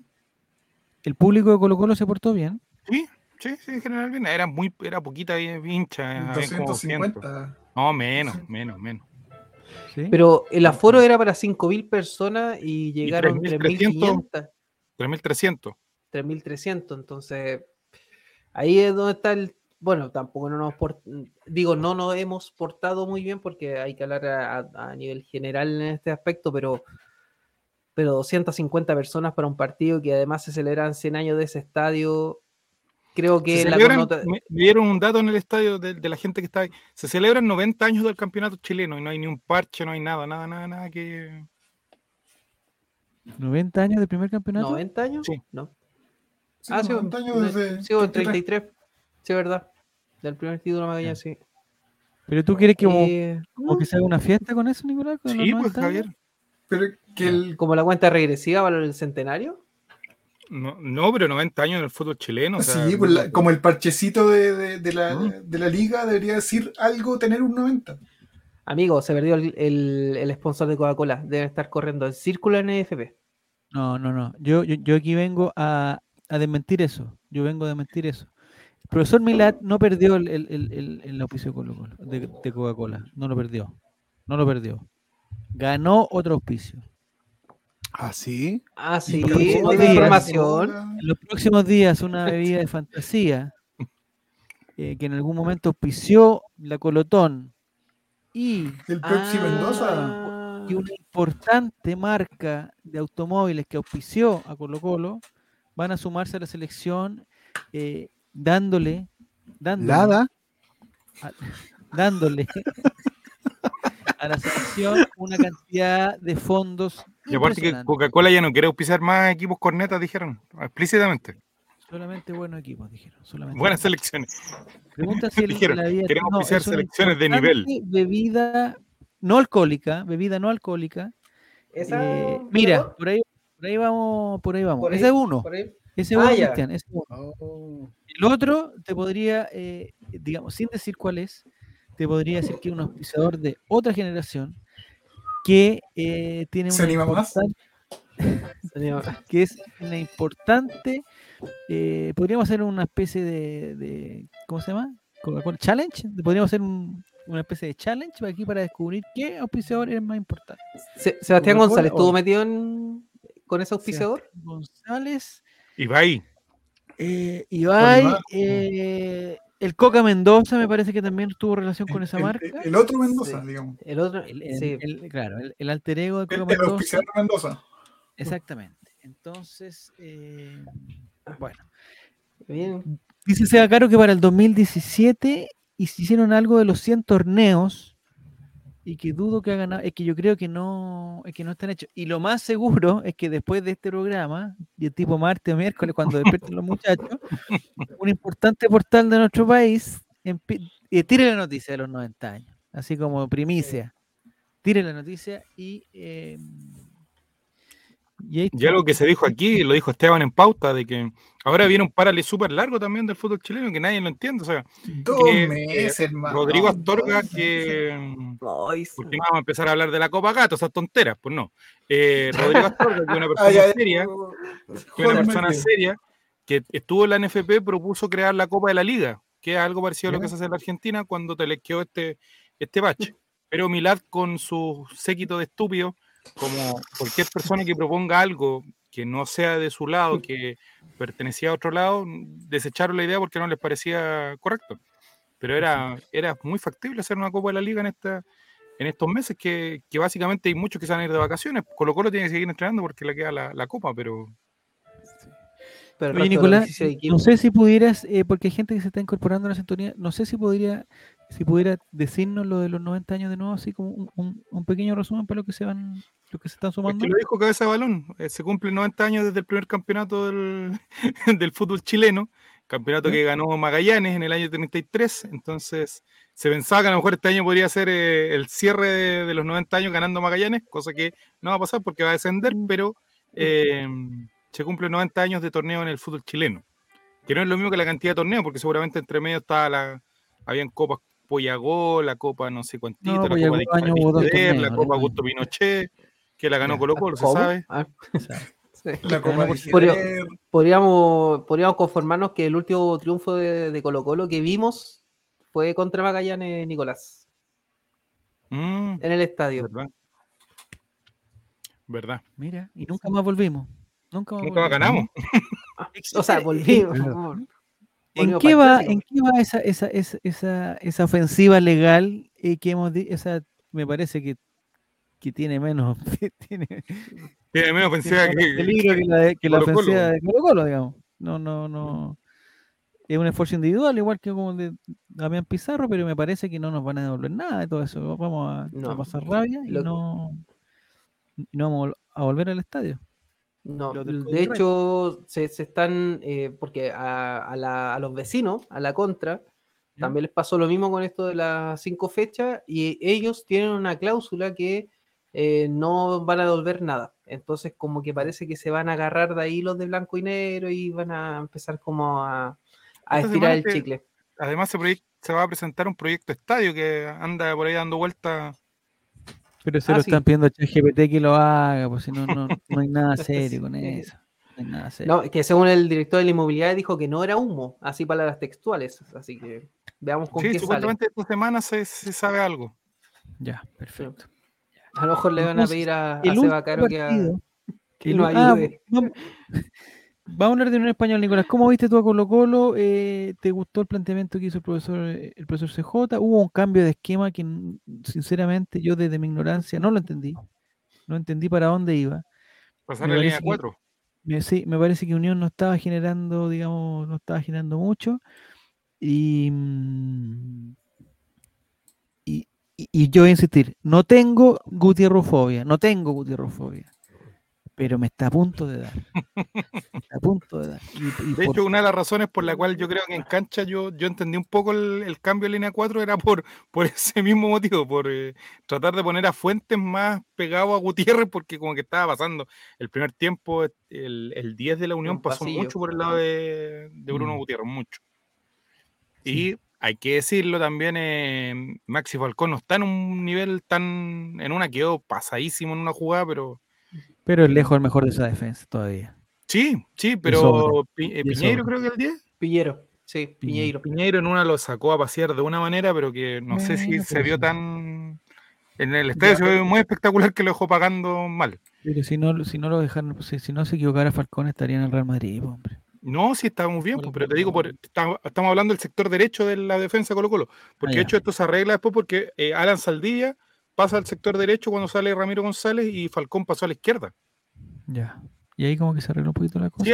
¿El público de Colo Colo se portó bien? Sí, sí, sí, en general bien. Era muy, era poquita hincha. habían como 200. 250. No, menos, menos, menos. ¿Sí? Pero el aforo era para 5.000 personas y llegaron 3.300. 3.500, 3.300. 3.300. Entonces, ahí es donde está el. Bueno, tampoco no nos por- digo, no nos hemos portado muy bien porque hay que hablar a, a- a nivel general en este aspecto, pero, pero 250 personas para un partido que además se celebran 100 años de ese estadio. Creo que Se la connota- me, me dieron un dato en el estadio de, de la gente que está ahí. Se celebran 90 años del campeonato chileno y no hay ni un parche, no hay nada, nada, nada, nada que. 90 años del primer campeonato. 90 años, Sí. ¿no? Sí, Ah, sí, 90 años de- desde sí, en 33. 33. Sí, verdad. Del primer título Magallanes, sí. Pero tú quieres que, como, Eh, como que se haga una fiesta con eso, Nicolás. con Sí, pues 90 años? Javier. Pero que el, como la cuenta regresiva para el centenario. No, no, pero 90 años en el fútbol chileno. o sea, sí, pues la- como el parchecito de, de- de la, ¿No? de la liga debería decir algo, tener un 90. Amigo, se perdió el, el, el sponsor de Coca-Cola. Debe estar corriendo el círculo NFP. No, no, no. Yo, yo, yo aquí vengo a, a desmentir eso. Yo vengo a desmentir eso. El profesor Milat no perdió el, el, el, el- el auspicio de Coca-Cola. No lo perdió. No lo perdió. Ganó otro auspicio. ¿Ah, sí? Ah, sí, información. En los próximos días, una bebida de fantasía eh, que en algún momento auspició la Colotón y, El Pepsi Mendoza. Ah, y una importante marca de automóviles que auspició a Colo Colo van a sumarse a la selección eh, dándole, dándole, Lada. a- dándole a la selección una cantidad de fondos Y aparte que. Coca-Cola ya no quiere auspiciar más equipos cornetas, dijeron explícitamente. solamente buenos equipos dijeron solamente Buenas buenos. selecciones. Pregunta si Dijeron, la queremos no, auspiciar una selecciones de nivel. Bebida no alcohólica, bebida no alcohólica. esa- eh, mira, por ahí, por ahí vamos, por ahí vamos. Por ahí- Ese es uno, por ahí. ese es Ah, uno. Cristian, ese es uno. Oh. El otro te podría, eh, digamos, sin decir cuál es, te podría decir que es un auspiciador de otra generación que eh, tiene ¿Se una anima más? importante- que es una importante, eh, podríamos hacer una especie de, de- ¿cómo se llama? Coca-Cola Challenge, podríamos hacer un- una especie de challenge aquí para descubrir qué auspiciador es más importante. Se- Sebastián González, ¿estuvo metido en, con ese auspiciador? González, Y va ahí. eh, Ibai, Ibai. eh, el Coca Mendoza me parece que también tuvo relación con esa el- marca. El, otro Mendoza, Sí. digamos. El otro, sí. el- claro, el, el alter ego de Coca el Mendoza. Mendoza. Exactamente. Entonces, eh, bueno. Bien. Dice Seba Caro que para el 2017 hicieron algo de los 100 torneos y que dudo que hagan, es que yo creo que no, es que no están hechos. Y lo más seguro es que después de este programa, el tipo martes o miércoles, cuando despierten los muchachos, un importante portal de nuestro país eh, tire la noticia de los 90 años, así como primicia. Tire la noticia y... eh, y ahí está. lo que se dijo aquí, lo dijo Esteban en pauta, de que ahora viene un parale súper largo también del fútbol chileno que nadie lo entiende. O sea, Dos que, eh, meses, hermano. Rodrigo Astorga, Dos que. Ay, sí. ¿Por qué no vamos a empezar a hablar de la Copa Gato? Esas tonteras, pues no. Eh, Rodrigo Astorga, que es una persona Ay, ay, seria, que una persona seria, que estuvo en la NFP, propuso crear la Copa de la Liga, que es algo parecido a lo que se hace en la Argentina cuando te le quedó este, este bache. Pero Milad, con su séquito de estúpidos, como cualquier persona que proponga algo que no sea de su lado, que pertenecía a otro lado, desecharon la idea porque no les parecía correcto. Pero era, era muy factible hacer una Copa de la Liga en esta en estos meses que, que básicamente hay muchos que se van a ir de vacaciones. Colo Colo tiene que seguir entrenando porque le queda la, la Copa, pero Pero Oye, Nicolás, 16 no sé si pudieras, eh, porque hay gente que se está incorporando a la sintonía, no sé si podría, si pudiera decirnos lo de los 90 años de nuevo, así como un, un- un pequeño resumen para lo que se van, lo que se están es sumando. que lo dijo Cabeza de Balón. eh, se cumplen 90 años desde el primer campeonato del, del fútbol chileno, campeonato que ganó Magallanes en el año 33. Entonces se pensaba que a lo mejor este año podría ser eh, el cierre de, de los 90 años ganando Magallanes, cosa que no va a pasar porque va a descender, pero eh, se cumplen 90 años de torneo en el fútbol chileno. Que no es lo mismo que la cantidad de torneos, porque seguramente entre medio estaba la, habían copas Poyagó, la copa no sé cuántito, No, la copa de año la copa. Augusto Pinochet, que la ganó. Colo Colo, se sabe. Ah, sí. La Copa podríamos, podríamos conformarnos que el último triunfo de, de Colo Colo que vimos fue contra Magallanes, Nicolás, Mm, en el estadio. verdad. Verdad. Mira, y nunca más volvimos. Nunca más, Nunca más ganamos. O sea, volvimos. ¿En qué, va. ¿En qué va esa, esa, esa, esa, esa ofensiva legal eh, que hemos di- esa me parece que, que tiene menos tiene, Tiene menos ofensiva tiene menos que, peligro que la, de- que la ofensiva de Colo Colo, digamos. No, no, no. Es un esfuerzo individual, igual que como el de Damián Pizarro, pero me parece que no nos van a devolver nada de todo eso. Vamos a, a pasar rabia y no, y no vamos a volver al estadio. No, de hecho, se, se están, eh, porque a, a la- a los vecinos, a la contra, también les pasó lo mismo con esto de las cinco fechas y ellos tienen una cláusula que eh, no van a devolver nada. Entonces, como que parece que se van a agarrar de ahí los de blanco y negro y van a empezar como a, a estirar el que- chicle. además se, se va a presentar un proyecto estadio que anda por ahí dando vueltas. Pero se Ah, lo sí. están pidiendo a ChatGPT que lo haga, pues si no, no, no hay nada serio con eso. No hay nada serio. No, que según el director de la inmobiliaria dijo que no era humo, así palabras textuales. Así que veamos con Sí, qué sale. supuestamente esta semana se, se sabe algo. Ya, perfecto. A lo mejor le van a pedir a, a Seba Caro que, a- lo ah, ayude. vamos, vamos a hablar de un español, Nicolás. ¿Cómo viste tú a Colo Colo? Eh, ¿Te gustó el planteamiento que hizo el profesor, el profesor CJ? Hubo un cambio de esquema que, sinceramente, yo desde mi ignorancia no lo entendí. No entendí para dónde iba. Pasar la línea parece que- 4. Me, sí, me parece que Unión no estaba generando, digamos, no estaba generando mucho. Y, mm, y, y- y yo voy a insistir, no tengo gutierrofobia, no tengo gutierrofobia, pero me está a punto de dar. Me está a punto de dar. Y- y De por- hecho, una de las razones por la cual yo creo que en cancha yo, yo entendí un poco el, el cambio de línea 4 era por, por ese mismo motivo, por eh, tratar de poner a Fuentes más pegado a Gutiérrez, porque como que estaba pasando el primer tiempo, el, el 10 de la Unión Un pasó pasillo. mucho por el lado de, de Bruno Mm. Gutiérrez, mucho. Y hay que decirlo también, eh, Maxi Falcón no está en un nivel tan, en una quedó pasadísimo en una jugada, pero pero es lejos el mejor de esa defensa todavía. sí, sí, pero Pi- eh, Piñeiro creo que el 10. Piñero, sí, Piñeiro. Piñeiro en una lo sacó a pasear de una manera, pero que no sé si se vio tan. En el estadio se ve muy espectacular que lo dejó pagando mal. Pero si no, si no lo dejaron, si, si no se equivocara Falcón estaría en el Real Madrid, hombre. No, sí estábamos bien, pues, pero te digo, por, estamos, hablando del sector derecho de la defensa Colo Colo. Porque Ah, de hecho esto se arregla después porque eh, Alan Saldivia pasa al sector derecho cuando sale Ramiro González y Falcón pasó a la izquierda. Ya. Y ahí como que se arregló un poquito la cosa. Sí,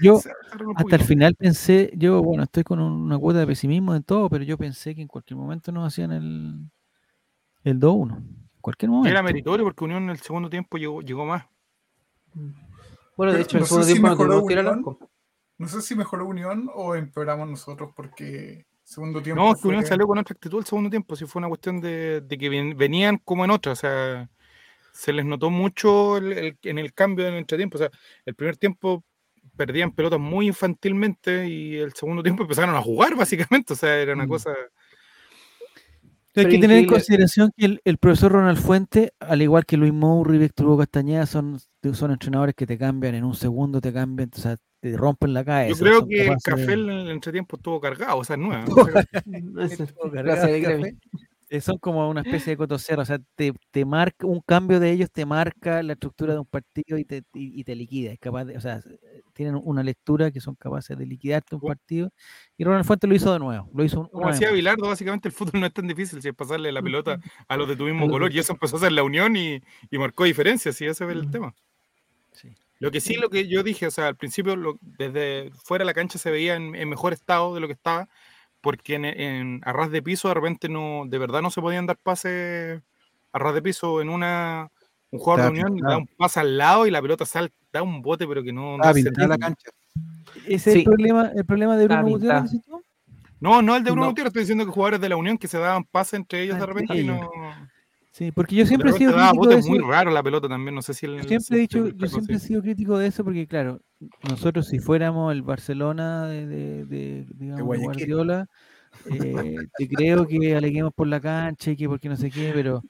Yo- se- se Hasta el final pensé, yo, bueno, estoy con un- una cuota de pesimismo en todo, pero yo pensé que en cualquier momento nos hacían el, el 2-1. En cualquier momento. Era meritorio porque Unión en el segundo tiempo llegó, llegó más. Bueno, de Pero hecho, en no el segundo sé si tiempo no tuvimos tiro al Unión. arco. No sé si mejoró Unión o empeoramos nosotros porque segundo tiempo. No, es que fue- Unión salió con otra actitud el segundo tiempo, sí fue una cuestión de, de que ven- venían como en otra, o sea, se les notó mucho el- el- en el cambio en el entretiempo, o sea, el primer tiempo perdían pelotas muy infantilmente y el segundo tiempo empezaron a jugar básicamente, o sea, era una Mm. cosa... Hay que tener en consideración que el, el profesor Ronald Fuente, al igual que Luis Moura y Víctor Hugo Castañeda, son, son entrenadores que te cambian en un segundo, te cambian, o sea, te rompen la cabeza. Yo creo que el de- café en el entretiempo estuvo cargado, o sea, es nueva. Eh, son como una especie de cotocerro, o sea, te, te marca, un cambio de ellos te marca la estructura de un partido y te, y, y te liquida, es capaz de, o sea, eh, tienen una lectura que son capaces de liquidarte un partido, y Ronald Fuente lo hizo de nuevo, lo hizo un- Como más. Bilardo, básicamente el fútbol no es tan difícil si es pasarle la pelota a los de tu mismo color y eso empezó a hacer la unión y, y marcó diferencias, y ese es el tema. Sí. Lo que sí, lo que yo dije, o sea, al principio, lo- desde fuera de la cancha se veía en, en mejor estado de lo que estaba, porque en, en- a ras de piso de repente no, de verdad no se podían dar pases a ras de piso en una un jugador de unión da un pase al lado y la pelota sale, da un bote, pero que no, no pintada la cancha. Ese es el problema, el problema de Bruno Gutiérrez. No, no el de Bruno No. Gutiérrez, estoy diciendo que jugadores de la Unión que se daban pases entre ellos de repente y no. Sí, porque yo de siempre he sido daba crítico de eso. muy raro la pelota también, no sé si el, Yo siempre si he el dicho, yo siempre he sido crítico de eso porque, claro, nosotros si fuéramos el Barcelona de, de- de, digamos, de. Guardiola, eh, te creo que aleguemos por la cancha y que porque no sé qué, pero,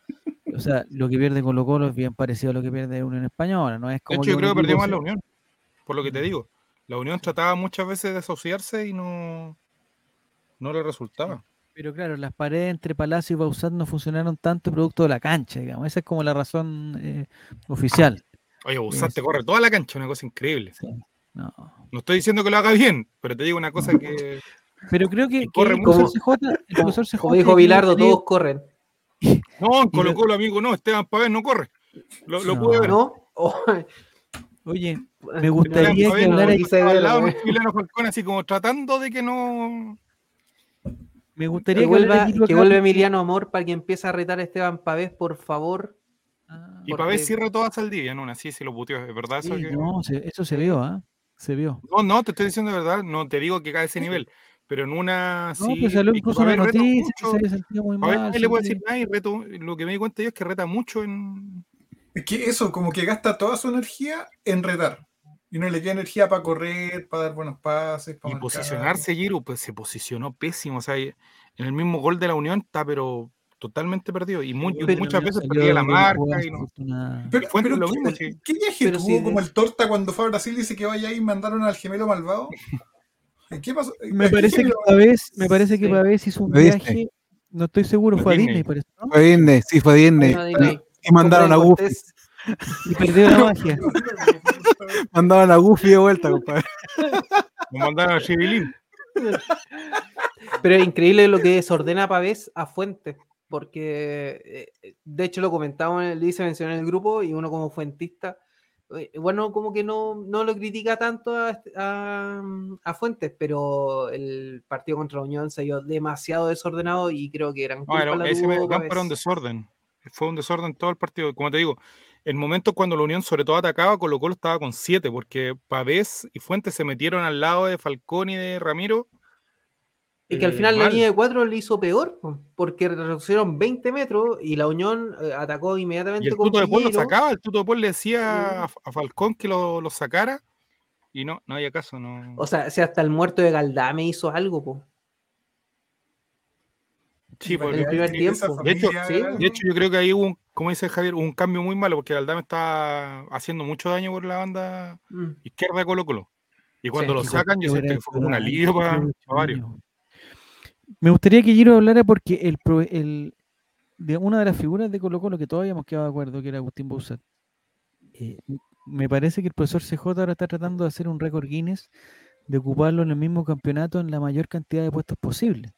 o sea, lo que pierde Colo Colo es bien parecido a lo que pierde Unión Española, no es De como hecho, yo creo que perdió más la Unión, por lo que te digo. La Unión trataba muchas veces de asociarse y no, no le resultaba. Pero claro, las paredes entre Palacio y Bausat no funcionaron tanto producto de la cancha, digamos. Esa es como la razón eh, oficial. Oye, Busat te corre toda la cancha, una cosa increíble. Sí, no. No estoy diciendo que lo haga bien, pero te digo una cosa que Pero creo que, que corre el profesor CJ, el profesor CJ Como dijo Bilardo, todos corren. no, en Y Colo lo- Colo, amigo, no, Esteban Pavés no corre. Lo, lo No. pude ver. ¿No? Oh, Oye, me gustaría que hablara, al lado Falcón, así como tratando de que no. Me gustaría que, vuelva, que vuelva Emiliano Amor para que empiece a retar a Esteban Pavés, por favor. Ah, Y Porque- Pavés sí retó a Saldivia, no, así sí lo puteó, es verdad eso sí, que. no, se- eso se vio, ¿ah? Se vio. No, no, te estoy diciendo de verdad, no te digo que cae a ese nivel, pero en una No, sí. pues salió incluso en reta noticia se había muy mal. nadie le puede sí. decir nada y reto, lo que me di cuenta yo es que reta mucho en. Es que eso, como que gasta toda su energía en retar. Y no le queda energía para correr, para dar buenos pases, para Y marcar. posicionarse, Giroud, pues se posicionó pésimo. O sea, en el mismo gol de la Unión está, pero totalmente perdido. Y pero muchas veces perdía la marca. Y no. Pero, Fue pero lo ¿qué, mismo, sí. ¿qué viaje Pero tuvo si como el torta cuando fue a Brasil y dice que vaya ahí y mandaron al gemelo malvado? ¿Qué pasó? Me ¿A qué parece que Pavés, me parece que. Pavés hizo un viaje, no estoy seguro, Fue fue a Disney. Disney, parece, ¿no? Fue Disney, sí, fue Disney. No, Disney. Y mandaron a Goofy. Y perdió la magia. mandaron a Goofy de vuelta, compadre. nos mandaron a Chivilín. Pero es increíble lo que desordena Pavés a Fuentes, porque eh, de hecho lo comentamos, en el- le hice mención en el grupo y uno como fuentista, eh, bueno, como que no, no lo critica tanto a, este- a, a Fuentes, pero el partido contra la Unión se dio demasiado desordenado y creo que eran No, culpa era- la ese Pavés. era un desorden. Fue un desorden todo el partido. Como te digo, en momentos cuando la Unión sobre todo atacaba, Colo Colo estaba con siete, porque Pavés y Fuentes se metieron al lado de Falcón y de Ramiro. Y que al final la línea de cuatro le hizo peor, po, porque reducieron 20 metros y la Unión eh, atacó inmediatamente Y el con Tuto de Paul lo sacaba, el Tuto de Paul le decía a, a Falcón que lo, lo sacara y no, no había caso, no. O sea, si hasta el muerto de Galdame hizo algo, po. Sí, en porque- el primer tiempo. De hecho, sí, de hecho, yo creo que ahí hubo, un, como dice Javier, un cambio muy malo porque Aldame está haciendo mucho daño por la banda Mm. izquierda de Colo Colo. Y cuando Sí, lo sacan, yo siento que fue como un alivio para, hecho varios. Me gustaría que Giro hablara porque el, el de una de las figuras de Colo Colo que todos habíamos quedado de acuerdo, que era Agustín Bouzat. eh, me parece que el profesor CJ ahora está tratando de hacer un récord Guinness de ocuparlo en el mismo campeonato en la mayor cantidad de puestos posible.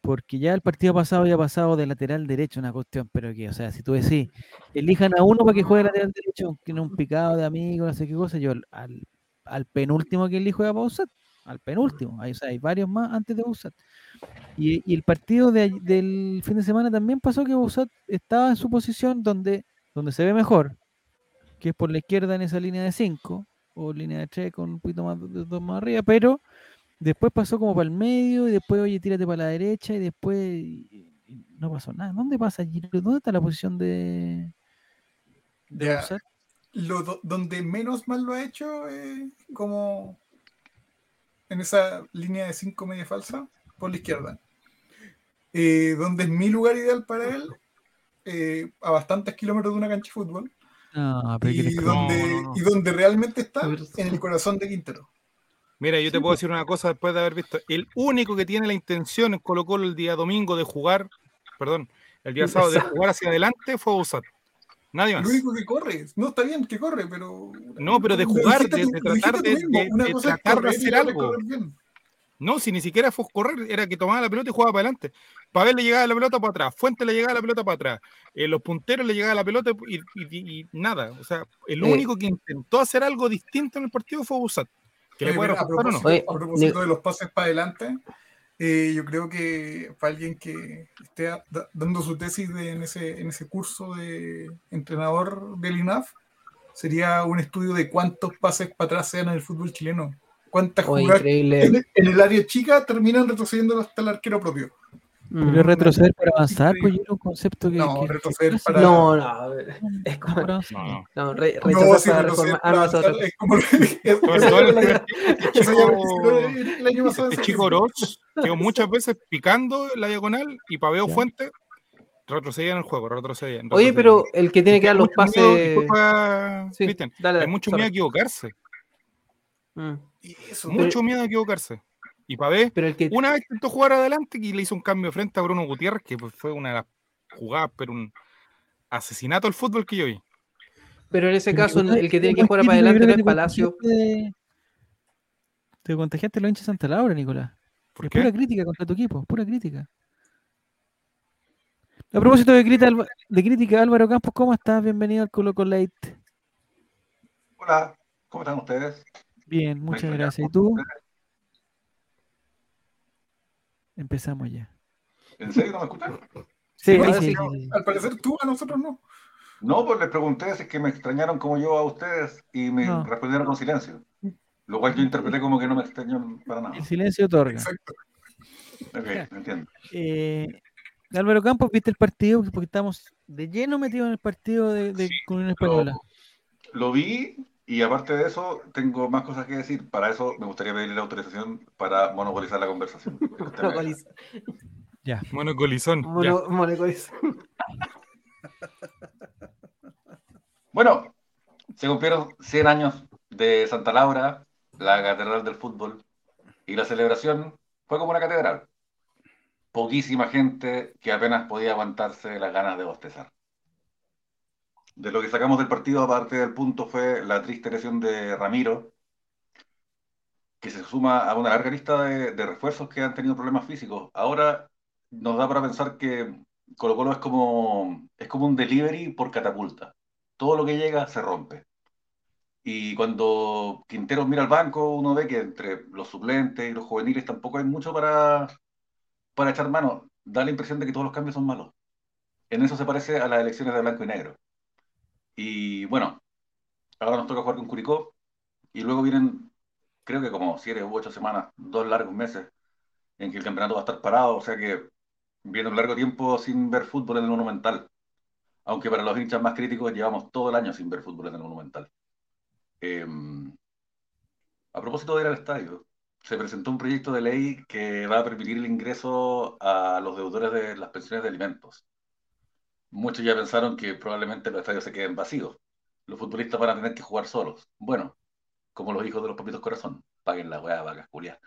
Porque ya el partido pasado había pasado de lateral derecho una cuestión, pero que, o sea, si tú decís, elijan a uno para que juegue lateral derecho, aunque no un picado de amigos, no sé qué cosa, yo al, penúltimo que elijo es a Bausat, al penúltimo, hay, o sea, hay varios más antes de Bausat. Y, y el partido del fin de semana también pasó que Bausat estaba en su posición donde, donde se ve mejor, que es por la izquierda en esa línea de 5, o línea de 3 con un poquito más, de- dos más arriba, pero después pasó como para el medio, y después, oye, tírate para la derecha, y después y- y no pasó nada. ¿Dónde pasa? ¿Dónde está la posición de, de Bausat? lo do- donde menos mal lo ha hecho, eh, como en esa línea de 5 media falsa, por la izquierda. Eh, donde es mi lugar ideal para él, eh, a bastantes kilómetros de una cancha de fútbol, ¿qué y donde, No, no, no. y donde realmente está, en el corazón de Quintero. Mira, yo te puedo decir una cosa después de haber visto. El único que tiene la intención en Colo Colo el día domingo de jugar, perdón, el día sábado de jugar hacia adelante fue Usat. Nadie El más. único que corre, no está bien que corre, pero. No, pero de Lo jugar, de- lo tratar de- de- tratar de hacer algo. No, si ni siquiera fue correr, era que tomaba la pelota y jugaba para adelante. Pavel le llegaba la pelota para atrás, Fuente le llegaba la pelota para atrás, eh, los punteros le llegaba la pelota y, y- y nada. O sea, el Eh. único que intentó hacer algo distinto en el partido fue Busat. Que le puede a no. propósito, Oye, a propósito Ni- de los pases para adelante, eh, yo creo que para alguien que esté a- da- dando su tesis de- en, ese, en ese curso de entrenador del INAF, sería un estudio de cuántos pases para atrás sean en el fútbol chileno. Cuántas Oh, jugadas en el área chica terminan retrocediendo hasta el arquero propio. Mm. Pero retroceder para avanzar, pues era un concepto que. No, que- que retroceder clásico. para- No, no, es No, como. No, no. No, re- No, retroceder si para reformar. Ah, no, es avanzar otra. es como el- este año pasado chico. Oroz quedó muchas veces picando la diagonal y Paveo Ya. Fuente retrocedía en el juego, retrocedía. Oye, pero el que tiene que dar los pases. Cristian, hay mucho miedo a equivocarse. Mm. Mucho miedo a equivocarse. Y Pavé, Pero el que. una vez intentó jugar adelante y le hizo un cambio frente a Bruno Gutiérrez, que fue una de las jugadas, pero un asesinato al fútbol que yo vi. Pero en ese caso, el que tiene que jugar para adelante no es Palacio. de- Te contagiaste de los hinchas de Santa Laura, Nicolás. ¿Por es qué? pura crítica contra tu equipo, pura crítica. A propósito de, crítica, de crítica, Álvaro Campos, ¿cómo estás? Bienvenido al Colo Colo Late. Hola, ¿cómo están ustedes? Bien, muchas gracias. ¿Y ¿cómo tú? Empezamos ya. ¿En serio no me escuchan? Sí, ahora sí, sí. sí, sí. Al parecer tú, a nosotros no. No, pues les pregunté si es que me extrañaron como yo a ustedes y me No. respondieron con silencio. Lo cual yo interpreté como que no me extrañaron para nada. El silencio otorga. Exacto. Ok, entiendo. Eh, Álvaro Campos, ¿viste el partido? Porque estamos de lleno metidos en el partido de, de Sí, Lo, Española. lo vi Y aparte de eso, tengo más cosas que decir. Para eso me gustaría pedirle la autorización para monopolizar la conversación. Deja. Monocoliza- Ya. Monocolizón. ya. mono- monocoliza. Bueno, se cumplieron 100 años de Santa Laura, la catedral del fútbol, y la celebración fue como una catedral. Poquísima gente que apenas podía aguantarse las ganas de bostezar. De lo que sacamos del partido, aparte del punto, fue la triste lesión de Ramiro, que se suma a una larga lista de, refuerzos que han tenido problemas físicos. Ahora nos da para pensar que Colo Colo es como, es como un delivery por catapulta todo lo que llega se rompe. Y cuando Quintero mira al banco, uno ve que entre los suplentes y los juveniles tampoco hay mucho para, para echar mano. Da la impresión de que todos los cambios son malos. En eso se parece a las elecciones de blanco y negro. Y bueno, ahora nos toca jugar con Curicó y luego vienen, creo que como siete u ocho semanas, dos largos meses en que el campeonato va a estar parado, o sea que viene un largo tiempo sin ver fútbol en el Monumental aunque para los hinchas más críticos llevamos todo el año sin ver fútbol en el Monumental. Eh, a propósito de ir al estadio, se presentó un proyecto de ley que va a permitir el ingreso a los deudores de las pensiones de alimentos. Muchos ya pensaron que probablemente los estadios se queden vacíos. Los futbolistas van a tener que jugar solos. Bueno, como los hijos de los papitos corazón, paguen la weá, vacas culias.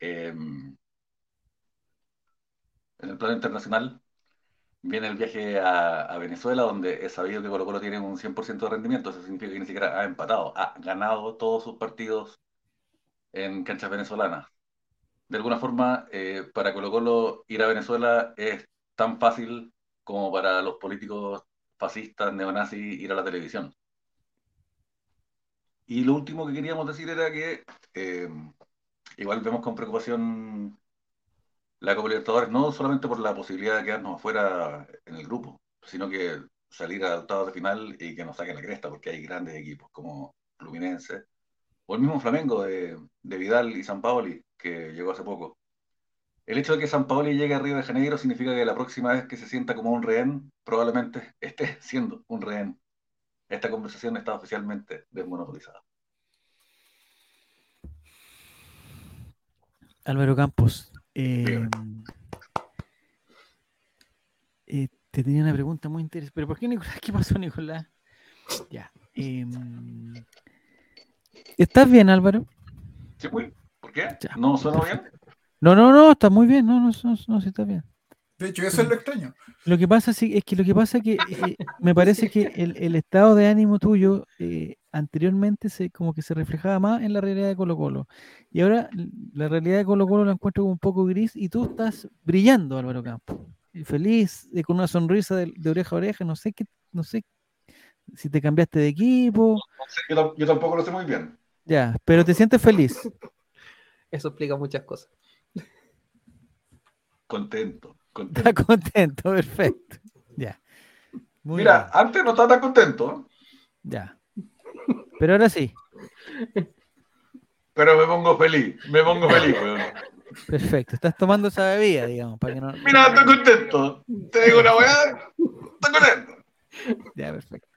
Eh, en el plano internacional, viene el viaje a, a Venezuela, donde es sabido que Colo Colo tiene un 100% de rendimiento. Eso significa que ni siquiera ha empatado, ha ganado todos sus partidos en canchas venezolanas. De alguna forma, eh, para Colo Colo ir a Venezuela es tan fácil como para los políticos fascistas, neonazis, ir a la televisión. Y lo último que queríamos decir era que eh, igual vemos con preocupación la Copa Libertadores, no solamente por la posibilidad de quedarnos afuera en el grupo, sino que salir a octavos de final y que nos saquen la cresta, porque hay grandes equipos como Fluminense, o el mismo Flamengo de, de Vidal y San Paoli, que llegó hace poco. El hecho de que San Paoli llegue a Río de Janeiro significa que la próxima vez que se sienta como un rehén, probablemente esté siendo un rehén. Esta conversación está oficialmente desmonopolizada. Álvaro Campos. eh, eh, te tenía una pregunta muy interesante. ¿Pero por qué Nicolás? ¿Qué pasó, Nicolás? Ya. em, ¿Estás bien, Álvaro? ¿Sí? ¿Por qué? Ya, ¿No suena bien? No, no, no, está muy bien. No, no, no, no, sí está bien. De hecho, eso es lo extraño. Lo que pasa sí, es que lo que pasa que eh, me parece que el, el estado de ánimo tuyo eh, anteriormente se como que se reflejaba más en la realidad de Colo Colo. Y ahora la realidad de Colo Colo la encuentro como un poco gris y tú estás brillando, Álvaro Campos. Y Feliz, eh, con una sonrisa de, de oreja a oreja, no sé qué, no sé si te cambiaste de equipo, Yo, yo tampoco lo sé muy bien. ya, pero te sientes feliz. Eso explica muchas cosas. Contento, contento. contento, perfecto. Ya. Muy Mira, bien, antes no estaba tan contento, ya. Pero ahora sí, pero me pongo feliz, me pongo feliz, weón. perfecto. Estás tomando esa bebida, digamos, para que no. Mira, estoy contento. Te digo una weá, estoy contento. Ya, perfecto.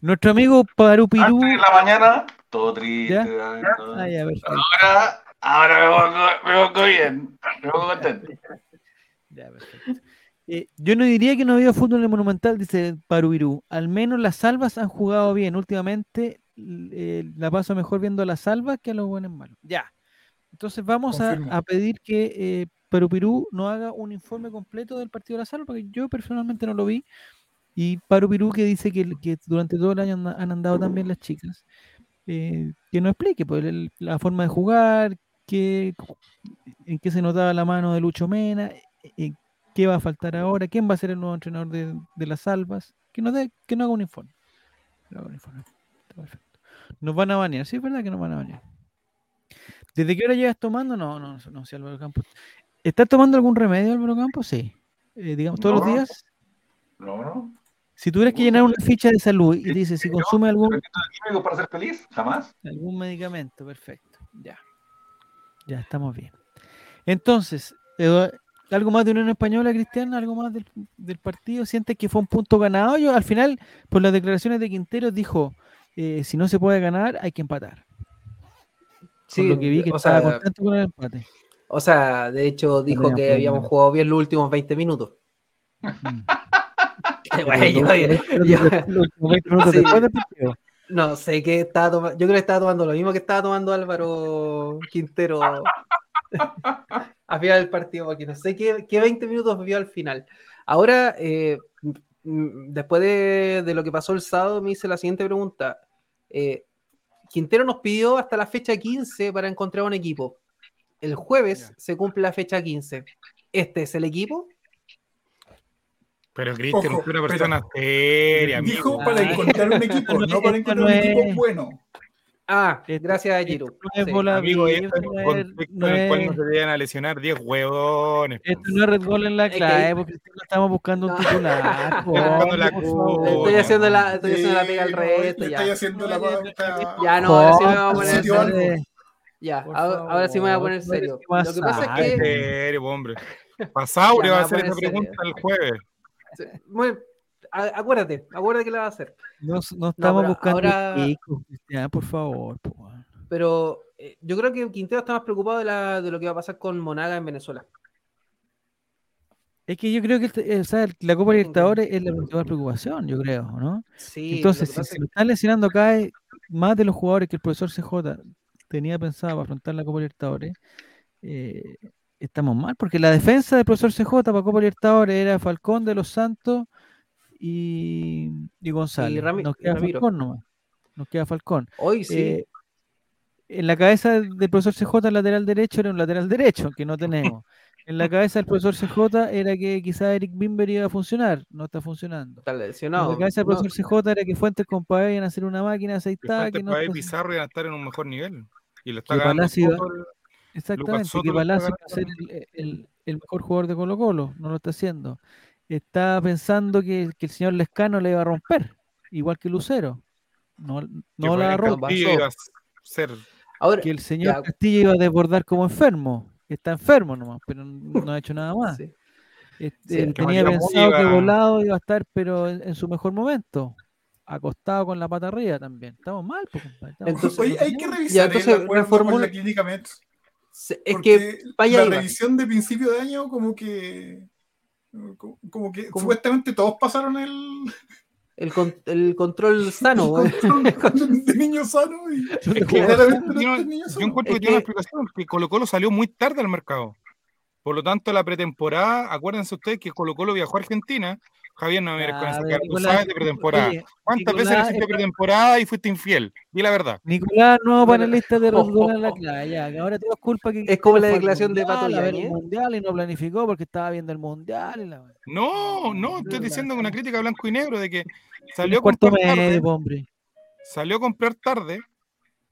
Nuestro amigo Parupirú. Antes en la mañana, todo triste. ¿Ya? todo. Ah, ya. Ahora, ahora me pongo, me pongo bien, me pongo contento. Perfecto. Eh, yo no diría que no había fútbol en el Monumental, dice Parupirú. Al menos las salvas han jugado bien. Últimamente eh, la paso mejor viendo a las salvas que a los buenos malos. Ya. Entonces vamos a, a pedir que eh, Parupirú nos haga un informe completo del partido de la salva, porque yo personalmente no lo vi. Y Parupirú que dice que, que durante todo el año han, han andado también las chicas. eh, que nos explique pues, el- la forma de jugar, qué, en qué se notaba la mano de Lucho Mena, qué va a faltar ahora, quién va a ser el nuevo entrenador de, de las Albas, que nos dé, que no haga un informe. No haga un informe. Está perfecto. Nos van a banear, sí es verdad que nos van a banear. ¿Desde qué hora llevas tomando? No, no, no, no Álvaro Campos. ¿Estás tomando algún remedio, Álvaro Campos? Sí. Eh, digamos, todos los No. días. No, no. Si tuvieras que llenar una ficha de salud y dice si consume algún, ¿Químico para ser feliz? Jamás. algún medicamento, perfecto. Ya. Ya estamos bien. Entonces, Edu- ¿algo más de Unión Española, Cristian? ¿Algo más del, del partido? ¿Sientes que fue un punto ganado? Yo al final, por las declaraciones de Quintero, dijo, eh, si no se puede ganar, hay que empatar. Sí, Por lo que vi que o estaba sea, contento con el empate. o sea, de hecho dijo que habíamos jugado bien los últimos 20 minutos. Güey, yo- Los- yo- los últimos 20 minutos Sí. después del partido. no sé qué estaba tomando. Yo creo que estaba tomando lo mismo que estaba tomando Álvaro Quintero a final del partido, porque no sé qué, qué 20 minutos vio al final. Ahora, eh, después de, de lo que pasó el sábado, me hice la siguiente pregunta. Eh, Quintero nos pidió hasta la fecha 15 para encontrar un equipo. El jueves Ya. se cumple la fecha 15. ¿Este es el equipo? Pero Cristian, es una pero- persona seria, Dijo amigo. para encontrar un equipo, no no para encontrar un es- equipo bueno. Ah, Esto- gracias a esto Giru. no es Sí. bola Amigo, esto es esto un no es- contexto no en el cual no se deben a lesionar 10 huevones. Esto no es Red Bull en la Es que- clave, porque estamos buscando un No. titular. buscando la hombre. Le estoy haciendo la, estoy haciendo la pega al resto. Ya, estoy haciendo la pauta. ya no, ahora sí me voy a poner sitio serio. Ya, ahora, ahora sí me voy a poner eres serio. Lo que pasa es En que serio, hombre. Pasaurio va a hacer esa pregunta el jueves. Bueno, a- acuérdate, acuérdate que la va a hacer. No, no estamos buscando ahora- chicos, Cristian, por favor. po. Pero eh, yo creo que Quintero está más preocupado de, la, de lo que va a pasar con Monaga en Venezuela. Es que yo creo que el- o sea, la Copa Libertadores es la principal preocupación, yo creo, ¿no? Sí, Entonces, que si se lo están lesionando acá eh, más de los jugadores que el profesor CJ tenía pensado para afrontar la Copa Libertadores, eh, estamos mal, porque la defensa del profesor CJ para Copa Libertadores era Falcón de los Santos y, y González. Rami- Nos y queda Ramiro. Falcón nomás. Nos queda Falcón. hoy sí. Eh, en la cabeza del profesor CJ el lateral derecho era un lateral derecho, que no tenemos. En la cabeza del profesor CJ era que quizá Eric Bimber iba a funcionar, no está funcionando. está En lesionado. la cabeza del No, profesor CJ era que Fuentes con Pavé iban a hacer una máquina Que aceitada Fuentes, que no y Pizarro iban a estar en un mejor nivel. Y lo está Que ganando Exactamente, Soto que Palacio iba a ser ganando. el, el- el mejor jugador de Colo Colo, no lo está haciendo. Está pensando que, que el señor Lescano le iba a romper, igual que Lucero. No, no la rompe. Ahora, que el señor ya, Castillo iba a desbordar como enfermo. Está enfermo nomás, pero no ha hecho nada más. sí. Este, Sí, él que tenía pensado que volado iba a estar, pero en, en su mejor momento. Acostado con la pata arriba también. Estamos mal, pues, compadre. Estamos Entonces- mal. Oye, hay que revisar Ya, entonces, reformula- la clínica Mets. Se- Es que vaya la revisión de principio de año, como que. Como, como que ¿Cómo? supuestamente todos pasaron el, el, con- el control sano, control de niños sanos y Es que claramente no yo, encuentro Es que tiene una explicación, que Colo Colo salió muy tarde al mercado. Por lo tanto, la pretemporada, acuérdense ustedes que Colo Colo viajó a Argentina. Javier, no me mires con esa tú sabes de pretemporada. oye, ¿Cuántas veces Nicolás, le hiciste pretemporada y fuiste infiel? Di la verdad. Nicolás, no Bueno. panelista de Red Bull en la clase, ya, que ahora todo es culpa que Es como la declaración de Pato el mundial y no planificó porque estaba viendo el mundial y la No, no, estoy diciendo una crítica blanco y negro de que Salió a comprar tarde, hombre. salió a comprar tarde,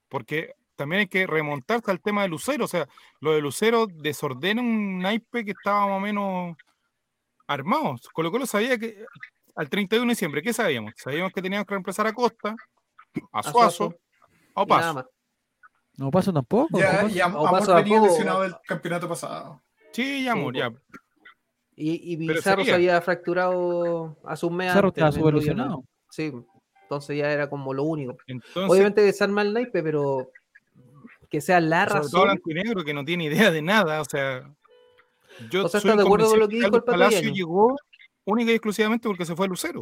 porque también hay que remontarse al tema de Lucero. O sea, lo de Lucero desordena un naipe que estaba más o menos armado. Colo Colo sabía que al 31 de diciembre, ¿qué sabíamos? Sabíamos que teníamos que reemplazar a Costa, a Suazo, a y Opaso. No paso tampoco. Ya, y Amor paso a venía poco, lesionado o- del campeonato pasado. Sí, ya, amor, Sí, ya. Y, y Pizarro se había fracturado a sus meses. Antes, estaba súper lesionado. Sí, entonces ya era como lo único. Entonces, Obviamente desarma el naipe, pero que sea la sobre todo razón. blanco y negro que no tiene idea de nada, o sea. Yo O sea, ¿estás de acuerdo con lo que dijo el Palacio llegó única y exclusivamente porque se fue a Lucero.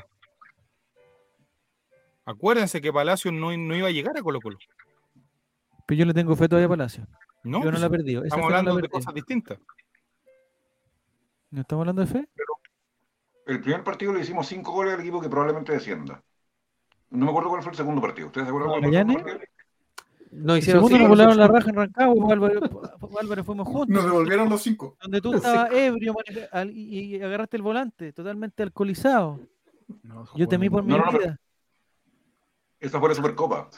Acuérdense que Palacio no, no iba a llegar a Colo Colo. Pero yo le tengo fe todavía a Palacio. No, yo no pues, la he perdido. Esa estamos hablando de cosas distintas. ¿No estamos hablando de fe? El primer partido le hicimos cinco goles al equipo que probablemente descienda. No me acuerdo cuál fue el segundo partido. ¿Ustedes se acuerdan cuál fue el segundo partido? No El hicieron segundo sí, nos volaron la raja en Rancagua, Álvaro, Álvaro, fuimos juntos. Nos devolvieron los cinco. Donde tú estabas ebrio y, y agarraste el volante, totalmente alcoholizado. Yo temí por mi No, no, no, vida. Esa fue la Supercopa.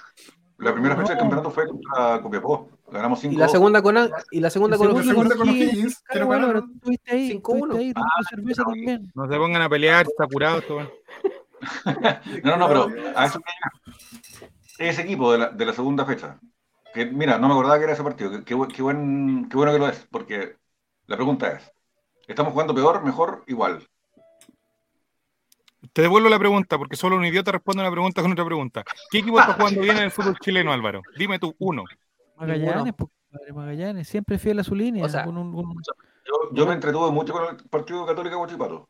La primera fecha del No. campeonato fue contra Copiapó. Ganamos 5 Y la segunda con y la segunda con que nos Álvaro, ganaron. estuviste ahí, 5-1. estuviste ahí, tomando cerveza también. No se pongan a pelear, está curado esto. weón. No, no, pero a eso ese equipo de la, de la segunda fecha, que mira, no me acordaba que era ese partido, qué, bu- qué buen, qué bueno que lo es, porque la pregunta es, ¿estamos jugando peor, mejor, igual? Te devuelvo la pregunta, porque solo un idiota responde una pregunta con otra pregunta. ¿Qué equipo está jugando bien en el fútbol chileno, Álvaro? Dime tú, uno. Magallanes, pues, compadre, Magallanes, siempre fiel a su línea. O sea, con un- un- Yo, yo me entretuve mucho con el partido Católica Guachipato.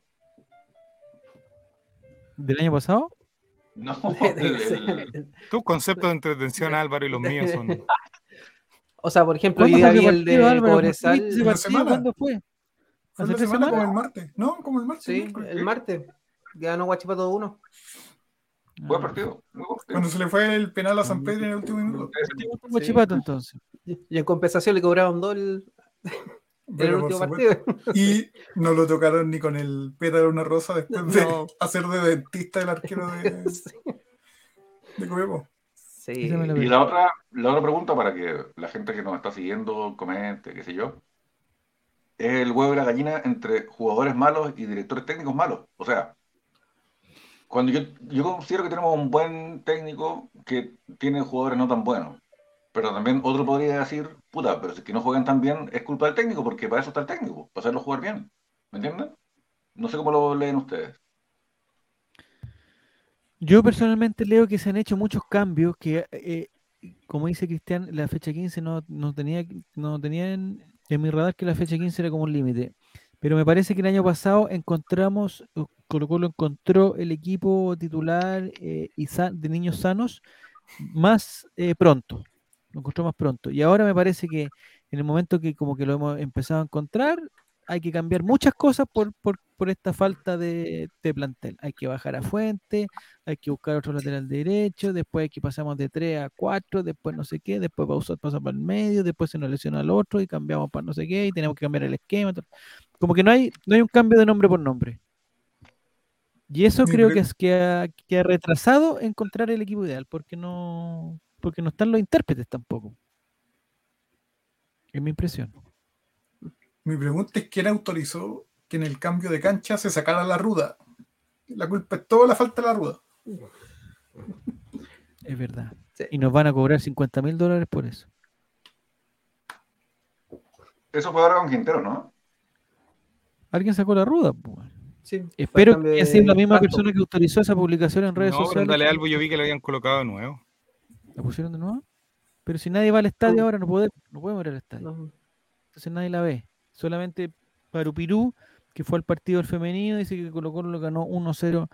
¿Del año pasado? No, el- el- Tus conceptos de entretención, Álvaro, y los míos son. O sea, por ejemplo, hoy ¿Cuándo día vi el de Álvaro? ¿Cuándo fue? Fue ¿Hace la tres semana como semanas? el martes. No, como el martes. Sí, miércoles. el martes. Ganó Guachipato 1. buen partido. muy buen partido. Cuando se le fue el penal a San Pedro en el último minuto. ¿te gusta el Guachipato, entonces? Y en compensación le cobraron dos el- el Pero por último partido. Y no lo tocaron ni con el pétalo de una rosa después de hacer de dentista el arquero de, Sí. de Copiapó. Sí. Y la otra, la otra pregunta para que la gente que nos está siguiendo comente, qué sé yo, es el huevo y la gallina entre jugadores malos y directores técnicos malos. O sea, cuando yo, yo considero que tenemos un buen técnico que tiene jugadores no tan buenos, pero también otro podría decir, puta, pero si que no juegan tan bien es culpa del técnico, porque para eso está el técnico, para hacerlo jugar bien. ¿Me entienden? No sé cómo lo leen ustedes. Yo personalmente leo que se han hecho muchos cambios que, eh, como dice Cristian, la fecha 15 no, no tenía, no tenía en, mi radar que la fecha 15 era como un límite. Pero me parece que el año pasado encontramos, Colo Colo encontró el equipo titular eh, y sa- de niños sanos más eh, pronto. Lo encontró más pronto. Y ahora me parece que en el momento que como que lo hemos empezado a encontrar, hay que cambiar muchas cosas por, por, por esta falta de, de plantel. Hay que bajar a Fuente, hay que buscar otro lateral derecho, después hay que pasamos de 3 a 4, después no sé qué, después pausa, pasa para el medio, después se nos lesiona el otro y cambiamos para no sé qué y tenemos que cambiar el esquema. Como que no hay, no hay un cambio de nombre por nombre. Y eso creo que, es, que, ha, que ha retrasado encontrar el equipo ideal, porque no, porque no están los intérpretes tampoco. Es mi impresión. Mi pregunta es quién autorizó que en el cambio de cancha se sacara la ruda. La culpa es toda la falta de la ruda. Es verdad. Sí. Y nos van a cobrar 50 mil dólares por eso. Eso fue ahora con Quintero, ¿no? Alguien sacó la ruda. pues. Sí, Espero que sido la misma persona que autorizó esa publicación en redes No, sociales. dale algo, yo vi que lo habían colocado de nuevo. ¿La pusieron de nuevo? Pero si nadie va al estadio No. ahora, no podemos, no podemos ir al estadio. No, Entonces nadie la ve. Solamente Parupirú, que fue al partido del femenino, dice que Colo Colo lo ganó 1-0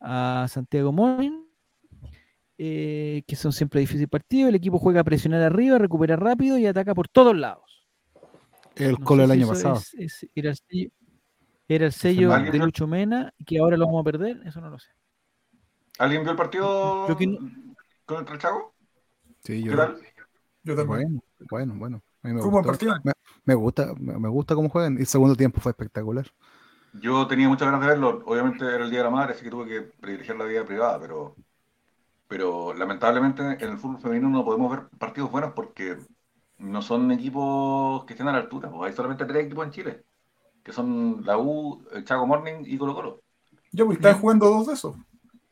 a Santiago Morning. eh, que son siempre difíciles partidos. El equipo juega a presionar arriba, recupera rápido y ataca por todos lados. El No Colo del año pasado. es- es- era el sello, era el sello ¿Alguien de Lucho Mena que ahora lo vamos a perder. Eso no lo sé. ¿Alguien vio el partido Yo que no- con el Trachago? Sí, ¿Qué yo. Yo también. Bueno, bueno, bueno. A mí me Fue un buen gustó. partido. Me, me gusta, me, gusta cómo juegan. Y el segundo tiempo fue espectacular. Yo tenía muchas ganas de verlo. Obviamente era el Día de la Madre, así que tuve que privilegiar la vida privada, pero, pero lamentablemente en el fútbol femenino no podemos ver partidos buenos porque no son equipos que estén a la altura. pues hay solamente tres equipos en Chile, que son la U, el Chaco Morning y Colo Colo. Yo, pues están jugando dos de esos.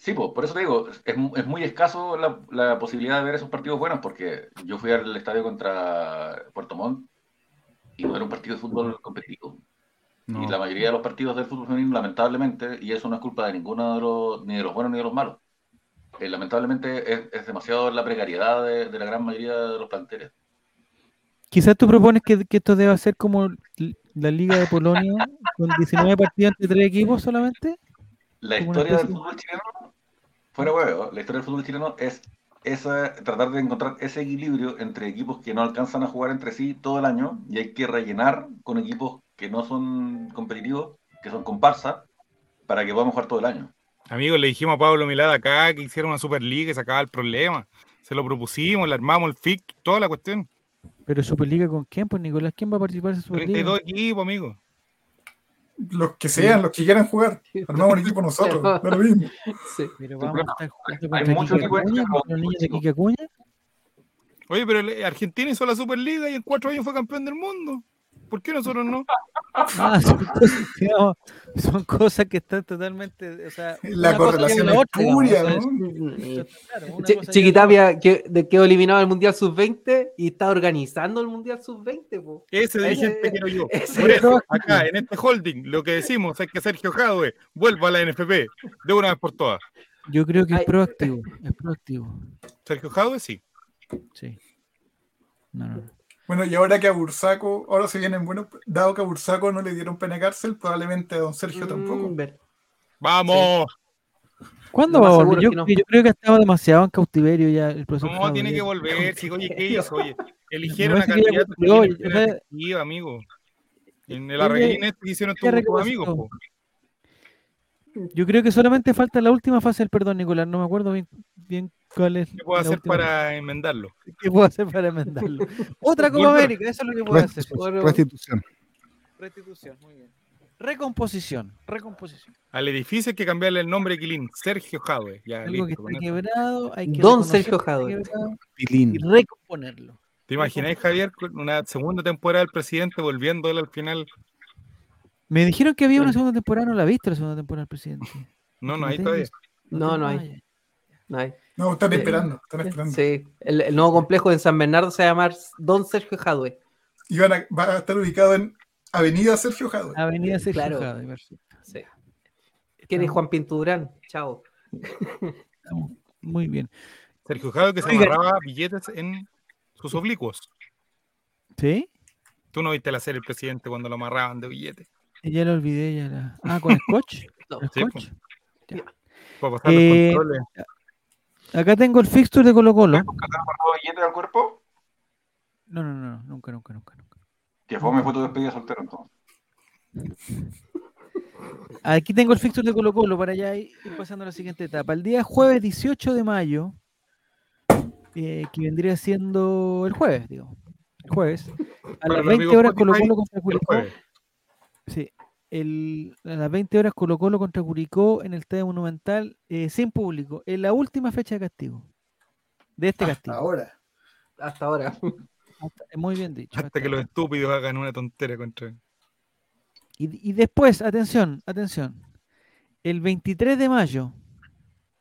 Sí, pues, por eso te digo, es, mu- es muy escaso la, la posibilidad de ver esos partidos buenos, porque yo fui al estadio contra Puerto Montt y no era un partido de fútbol competitivo. No. Y la mayoría de los partidos del fútbol femenino, lamentablemente, y eso no es culpa de ninguno de los, ni de los buenos ni de los malos, eh, lamentablemente es, es demasiado la precariedad de, de la gran mayoría de los planteles. Quizás tú propones que, que esto deba ser como la Liga de Polonia, con 19 partidos entre tres equipos solamente. La historia del fútbol chileno, fuera huevo, la historia del fútbol chileno es esa, tratar de encontrar ese equilibrio entre equipos que no alcanzan a jugar entre sí todo el año y hay que rellenar con equipos que no son competitivos, que son comparsa, para que podamos jugar todo el año. Amigos, le dijimos a Pablo Milad acá que hiciera una Superliga y se acaba el problema. Se lo propusimos, le armamos el FIC, toda la cuestión. Pero Superliga con quién? Pues Nicolás, ¿quién va a participar en Superliga? 32 equipos, amigos. Los que sean, los que quieran jugar. Armamos un equipo nosotros. Da lo mismo. Sí. Pero vamos a estar jugando Hay contra Acuña, los niños de Quique Acuña. Oye, pero Argentina hizo la Superliga y en cuatro años fue campeón del mundo. ¿Por qué nosotros no? Ah, son, cosas, digamos, son cosas que están totalmente. O sea, La correlación es otra, digamos, puria, ¿no? es- claro, a la Chiquitapia que, quedó eliminado del Mundial Sub-20 y está organizando el Mundial Sub-20. po. Ese dirigente quiero yo. ese- Por eso, acá, en este holding, lo que decimos es que Sergio Jadwe vuelva a la NFP de una vez por todas. Yo creo que es proactivo. Es proactivo. Sergio Jadwe, sí. Sí. No, no, no. Bueno, y ahora que a Bursaco, ahora se vienen buenos, dado que a Bursaco no le dieron pena de cárcel, probablemente a don Sergio tampoco. Mm, ver. ¡Vamos! ¿Cuándo va a seguro Yo, que no. yo creo que ha estado demasiado en cautiverio ya el profesor. No, tiene que volver. Sí, oye, ¿qué hizo? Oye, eligieron a que ya candidatos que pena sea, efectiva, amigo. En el arreglín este que hicieron ¿qué tus amigos, po. Yo creo que solamente falta la última fase del perdón, Nicolás. No me acuerdo bien, bien cuál es. ¿Qué puedo la hacer última para enmendarlo? ¿Qué puedo hacer para enmendarlo? Otra Copa. América, eso es lo que puedo hacer. Restitución. Restitución. Restitución, muy bien. Recomposición, recomposición. Al edificio hay que cambiarle el nombre, Quilín. Sergio Jadwe. Ya, Algo que listo. está quebrado, hay que Don Sergio Jadwe. y recomponerlo. ¿Te imagináis, Javier, con una segunda temporada del presidente volviendo él al final? Me dijeron que había una segunda temporada, no la viste la segunda temporada del presidente. No, no hay todavía. No, no Ah, hay. ya. No hay. No, están Sí. esperando, están esperando. Sí, el, el nuevo complejo en San Bernardo se va a llamar Don Sergio Jadwe. Y van a, va a estar ubicado en Avenida Sergio Jadwe. Avenida Sergio Claro. Jadwe, perfecto. Sí. ¿Quién es Juan Pinturán? Chao. Muy bien. Sergio Jadwe que se Oiga. amarraba billetes en sus oblicuos. ¿Sí? Tú no viste la serie El Presidente cuando lo amarraban de billetes. Ya lo olvidé, ya la... Ah, con scotch. No. ¿Con Sí, scotch? Para pasar Eh, los controles. Acá tengo el fixture de Colo Colo. billetes al cuerpo? No, no, no, no, nunca, nunca, nunca, nunca. Que fue fue tu despedida soltero entonces. Aquí tengo el fixture de Colo Colo para ya ir ir pasando a la siguiente etapa. El día jueves 18 de mayo, eh, que vendría siendo el jueves, digo. El jueves. A las los 20 amigos horas Colo Colo contra El Curicó. Sí. El, a las 20 horas Colo Colo contra Curicó en el Estadio Monumental eh, sin público. En la última fecha de castigo. De este castigo. Ahora. Hasta ahora. Hasta- Muy bien dicho. Hasta hasta que los estúpidos hagan una tontera contra. Y, y después, atención, atención. El 23 de mayo,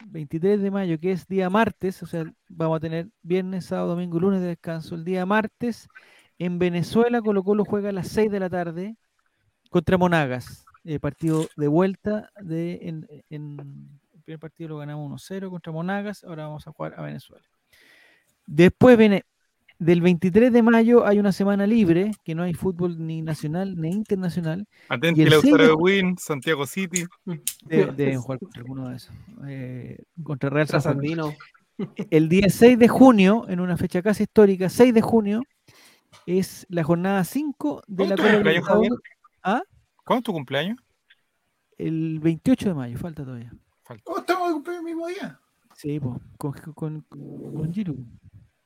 23 de mayo, que es día martes, o sea, vamos a tener viernes, sábado, domingo, lunes de descanso. El día martes, en Venezuela, Colo Colo juega a las 6 de la tarde contra Monagas. eh, partido de vuelta. De, en, en- el primer partido lo ganamos 1-0 contra Monagas, ahora vamos a jugar a Venezuela. Después viene del 23 de mayo hay una semana libre, que no hay fútbol ni nacional ni internacional. Atenti, seis de Win, Santiago City. De- Deben jugar contra alguno de esos. Eh, contra Real San Juan. Trasandino. El día 6 de junio, en una fecha casi histórica, 6 de junio, es la jornada 5 de la ¿Cuándo Copa? Libertadores. ¿Cuándo es tu cumpleaños? El 28 de mayo, falta todavía. ¿Cómo estamos de cumpleaños el mismo día? Sí, po, con, con, con Giru.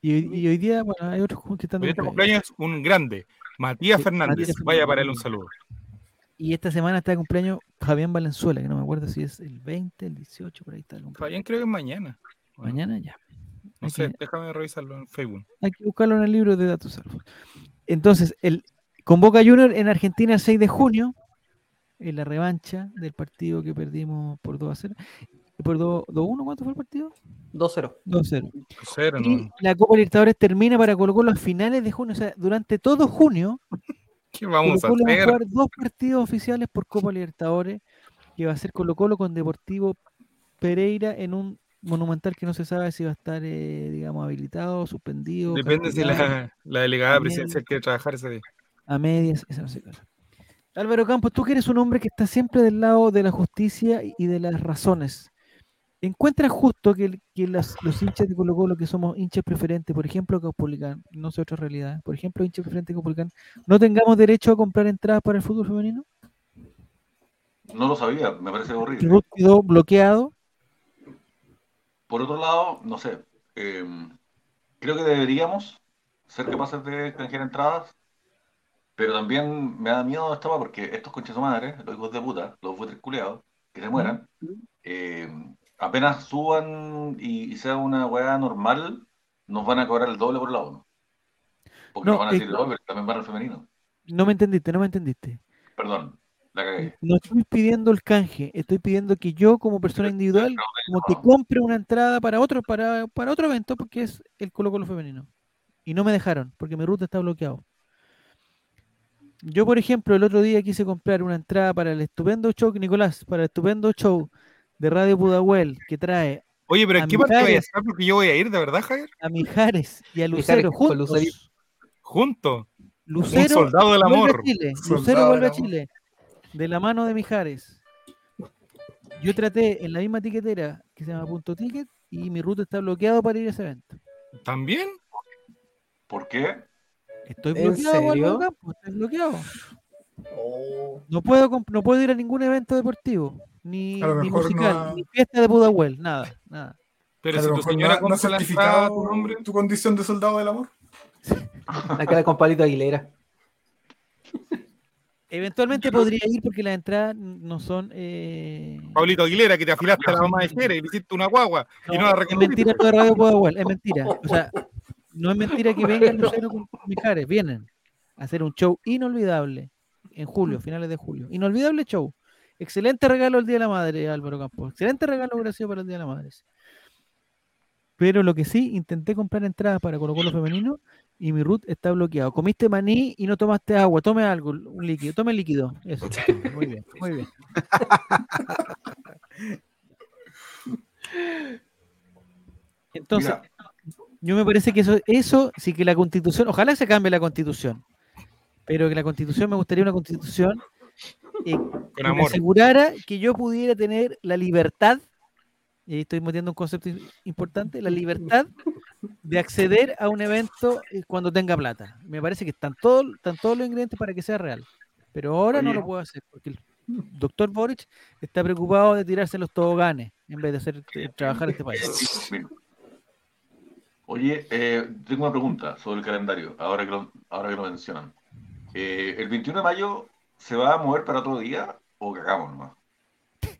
Y, hoy- y hoy día, bueno, hay otros que están de Hoy este cumpleaños. es un grande. Matías Sí, Fernández. Matías Vaya para él un saludo. Y esta semana está de cumpleaños Fabián Valenzuela, que no me acuerdo si es el 20, el 18, por ahí está el cumpleaños. Fabián creo que es mañana. Mañana ya. No Hay sé, que- déjame revisarlo en Facebook. Hay que buscarlo en el libro de datos salvos. Entonces, el convoca Junior en Argentina el 6 de junio, en la revancha del partido que perdimos por 2 a 0. ¿Por 2 2-1? ¿Cuánto fue el partido? 2-0. 2-0. Cero, Y no. la Copa Libertadores termina para Colo Colo a finales de junio. O sea, durante todo junio, ¿Qué Colo vamos a Colo va a hacer? jugar dos partidos oficiales por Copa Libertadores, que va a ser Colo Colo con Deportivo Pereira en un monumental que no se sabe si va a estar, eh, digamos, habilitado, suspendido. Depende si la, la delegada presidencial quiere trabajar ese día. a medias, esa no sé claro. Álvaro Campos, tú que eres un hombre que está siempre del lado de la justicia y- de las razones. ¿Encuentras justo que, el- que las- los hinchas de Colo Colo, que somos hinchas preferentes, por ejemplo, Caupolicán, no sé otra realidad, por ejemplo, hinchas preferentes de Caupolicán, no tengamos derecho a comprar entradas para el fútbol femenino? No lo sabía, me parece horrible. Quedó bloqueado. Por otro lado, no sé, eh, creo que deberíamos ser capaces de canjear entradas, pero también me da miedo esta weá porque estos conches de madre, los hijos de puta, los buitres culeados, que se mueran, eh, apenas suban y, y sea una weá normal, nos van a cobrar el doble por la uno. Porque No, nos van a decir, "Oh, pero también van al femenino. No me entendiste, no me entendiste. Perdón, la cagué. No estoy pidiendo el canje, estoy pidiendo que yo como persona individual como que compre una entrada para otro para, para otro evento porque es el Colo Colo femenino. Y no me dejaron porque mi ruta está bloqueado. Yo, por ejemplo, el otro día quise comprar una entrada para el estupendo show, Nicolás, para el estupendo show de Radio Pudahuel que trae Oye, pero ¿en qué parte voy a estar? Porque yo voy a ir, ¿de verdad, Javier? a Mijares y a Lucero juntos. Lucerito. Juntos. Lucero Un soldado del vuelve a amor. Chile. Soldado Lucero vuelve a. Chile. De la mano de Mijares. Yo traté en la misma tiquetera que se llama Punto Ticket y mi ruta está bloqueado para ir a ese evento. ¿También? ¿Por qué? Estoy ¿En bloqueado, serio? Campos, estoy bloqueado. Oh, No puedo, no puedo ir a ningún evento deportivo, ni, ni musical, no ha- ni fiesta de Pudahuel, nada, nada. Pero a si lo tu señora no, no certificado tu nombre. tu condición de soldado del amor. La cara con Palito Aguilera. Eventualmente podría ir porque las entradas no son... eh, Pablito Aguilera, que te afilaste a la mamá de Jerez y le hiciste una guagua y no la es mentira todo de Radio Pudahuel, es mentira. O sea, no es mentira que vengan Lucero con Mijares, vienen a hacer un show inolvidable en julio, finales de julio. Inolvidable show. Excelente regalo el Día de la Madre, Álvaro Campos. Excelente regalo gracias para el Día de la Madre. Pero lo que sí, intenté comprar entradas para Colo Colo femenino y mi root está bloqueado. Comiste maní y no tomaste agua. Tome algo, un líquido. Tome líquido. Eso. Muy bien, muy bien. Entonces, Mira, yo me parece que eso, eso sí que la constitución, ojalá se cambie la constitución, pero que la constitución me gustaría una constitución eh, que me asegurara que yo pudiera tener la libertad, y ahí estoy metiendo un concepto importante, la libertad de acceder a un evento eh, cuando tenga plata. Me parece que están todos, están todos los ingredientes para que sea real, pero ahora no lo puedo hacer porque el doctor Boric está preocupado de tirarse los toboganes en vez de hacer eh, trabajar este país. Oye, eh, tengo una pregunta sobre el calendario, ahora que lo, ahora que lo mencionan. Eh, ¿El 21 de mayo se va a mover para otro día o cagamos nomás?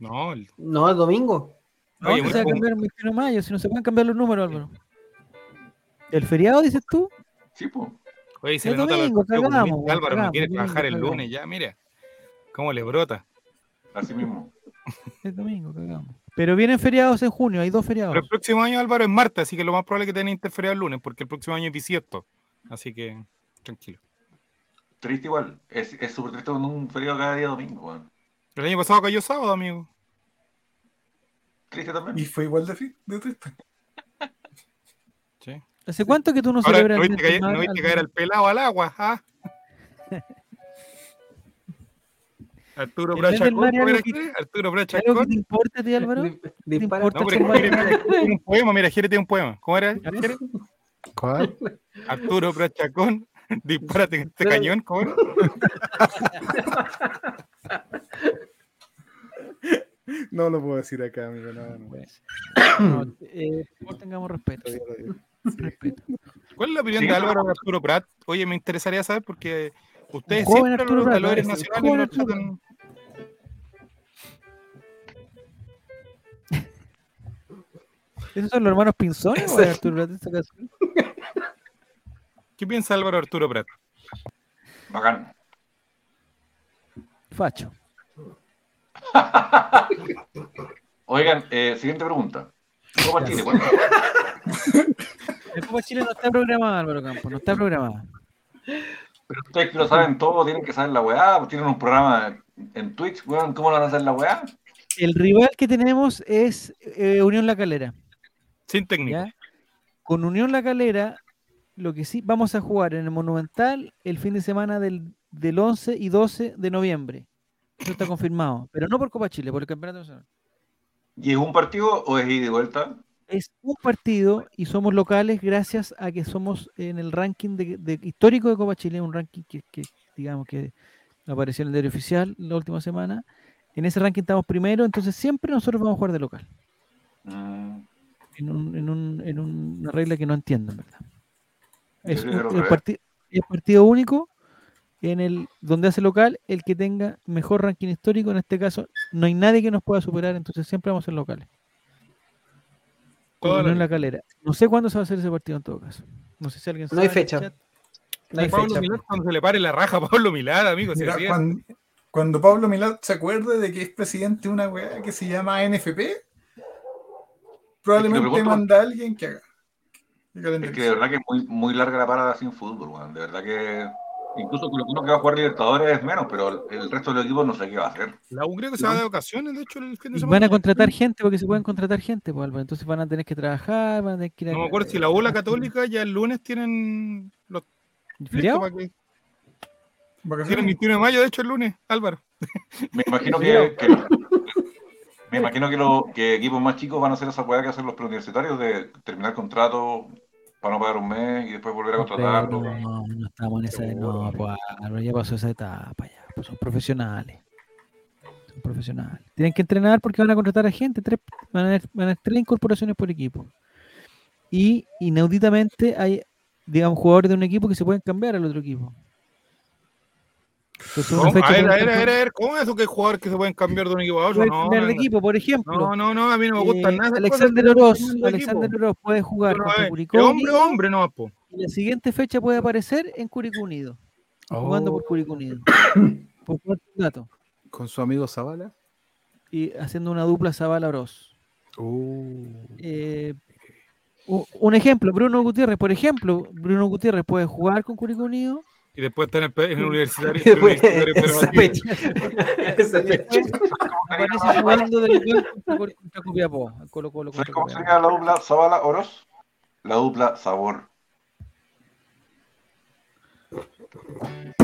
No, el- No, el domingo. No, Oye, se va a cambiar el 21 de mayo, si no se pueden cambiar los números, Álvaro. ¿El feriado, dices tú? Sí, pues. Oye, se El le nota domingo, partido cagamos, Álvaro, no quiere domingo, trabajar el lunes ya, mira. Cómo le brota. Así mismo. El domingo, cagamos. Pero vienen feriados en junio, hay dos feriados. Pero el próximo año, Álvaro, es martes, así que lo más probable es que tengan interferiado el lunes, porque el próximo año es bisiesto. Así que, tranquilo. Triste igual. Es es súper triste con un feriado cada día domingo. weón. El año pasado cayó sábado, amigo. Triste también. Y fue igual de, triste. Sí. ¿Hace cuánto que tú no Ahora, celebras ¿no el viste, 20 caer, no viste caer al pelado al agua? ¿ah? Arturo Bracha. Arturo Bracha ¿Hay algo que te importa a ti, Álvaro? Dispara. importa? No, tiene- un poema, mira, Jere tiene un poema. ¿Cómo era? Jere? ¿Cuál? Arturo Brachacón, dispárate en este Pero- cañón, ¿cómo era? No lo puedo decir acá, amigo. No, no. No, eh, por favor, tengamos respeto. digo. respeto. ¿Cuál es la opinión Sí, de. Álvaro de Arturo Prat? Oye, me interesaría saber porque ustedes Joven siempre Arturo los Prat, valores nacionales Joven no Arturo. tratan- ¿Esos son los hermanos Pinzones o es Arturo Prat en esta ocasión? ¿Qué piensa Álvaro Arturo Prat? Bacán. Facho. Oigan, eh, siguiente pregunta. Copa Chile, ¿cuándo? La Copa Chile no está programada, Álvaro Campos, no está programada. Pero ustedes que lo saben todo, tienen que saber la weá, tienen un programa en Twitch, weón, ¿cómo lo van a hacer la weá? El rival que tenemos es eh, Unión La Calera. Sin técnico. ¿ya? Con Unión La Calera, lo que sí, vamos a jugar en el Monumental el fin de semana del, del 11 y 12 de noviembre. Eso está confirmado, pero no por Copa Chile, por el Campeonato Nacional. ¿Y es un partido o es ida y vuelta? Es un partido y somos locales gracias a que somos en el ranking de, de- histórico de Copa Chile, un ranking que, que, digamos que apareció en el diario oficial la última semana. En ese ranking estamos primero, entonces siempre nosotros vamos a jugar de local. Mm, en, un- en un- en una regla que no entiendo, en verdad. Es, un- el partido único en el donde hace local el que tenga mejor ranking histórico. En este caso, no hay nadie que nos pueda superar, entonces siempre vamos a ser locales. Toda la Calera. No sé cuándo se va a hacer ese partido en todo caso. No sé si alguien No hay sabe en el fecha. No hay Pablo fecha. Milán, cuando se le pare la raja a Pablo Milán, amigo. Mira, cuando, cuando Pablo Milad se acuerde de que es presidente de una weá que se llama NFP, probablemente manda a alguien que haga. que Es que de verdad que es muy, muy larga la parada sin fútbol, weón. De verdad que. Incluso con uno que va a jugar Libertadores es menos, pero el resto de los equipos no sé qué va a hacer. La U creo que se va de vacaciones, de hecho, el fin de Y semana. van a contratar gente porque se pueden contratar gente, pues, Álvaro. Entonces van a tener que trabajar, van a tener que ir a- No me acuerdo si la U la Católica ya el lunes tienen los ¿Feriado? para que- Tienen Vacaciones. 21 de mayo, de hecho, el lunes, Álvaro. Me imagino que, que- me imagino que los que equipos más chicos van a hacer esa weá que hacen los preuniversitarios de terminar contrato para no pagar un mes y después volver a contratarlo. No, no estamos en esa. No, pues ya pasó esa etapa, ya. Pues son profesionales. Son profesionales. Tienen que entrenar porque van a contratar a gente. Tres, van, a haber, van a haber tres incorporaciones por equipo. Y inauditamente hay, digamos, jugadores de un equipo que se pueden cambiar al otro equipo. A ver, a ver, a ver, a ver, ¿cómo es eso que hay jugadores que se pueden cambiar de un equipo a otro? No, equipo, por ejemplo. no, no, no, a mí no me gustan eh, nada. Alexander Oroz, Alexander. Oroz puede jugar ver, Curicó ¿es hombre hombre no, po? y la siguiente fecha puede aparecer en Curicó Unido, jugando por Oh, Curicó Unido. por datos. con su amigo Zavala. Y haciendo una dupla Zavala Oroz. Uh, Eh, un ejemplo, Bruno Gutiérrez, por ejemplo, Bruno Gutiérrez puede jugar con Curicó Unido Y después está en el, en el universitario. Y después, universitario. Esa fecha. aparece jugando de local contra, Cor- contra Copiapó, al Colo Colo ¿Sabes contra cómo sería la dupla Zavala-Oroz? La dupla Sabor.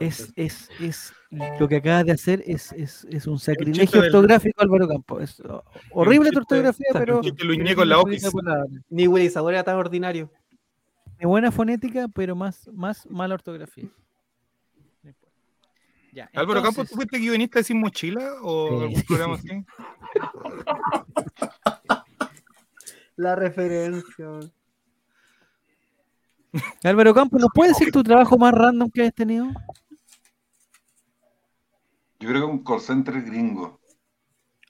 Es, es, es lo que acabas de hacer es, es, es un sacrilegio del- ortográfico, Álvaro Campos. Es horrible tu ortografía, pero. la. Ni Willy Sabor era tan ordinario. De buena fonética, pero más, más mala ortografía. No importa. Ya, Álvaro Campos, ¿tú fuiste guionista de Sin Mochila o Sí. algún programa así? La referencia. Álvaro Campos, ¿nos puedes decir tu trabajo más random que has tenido? Yo creo que un call center gringo.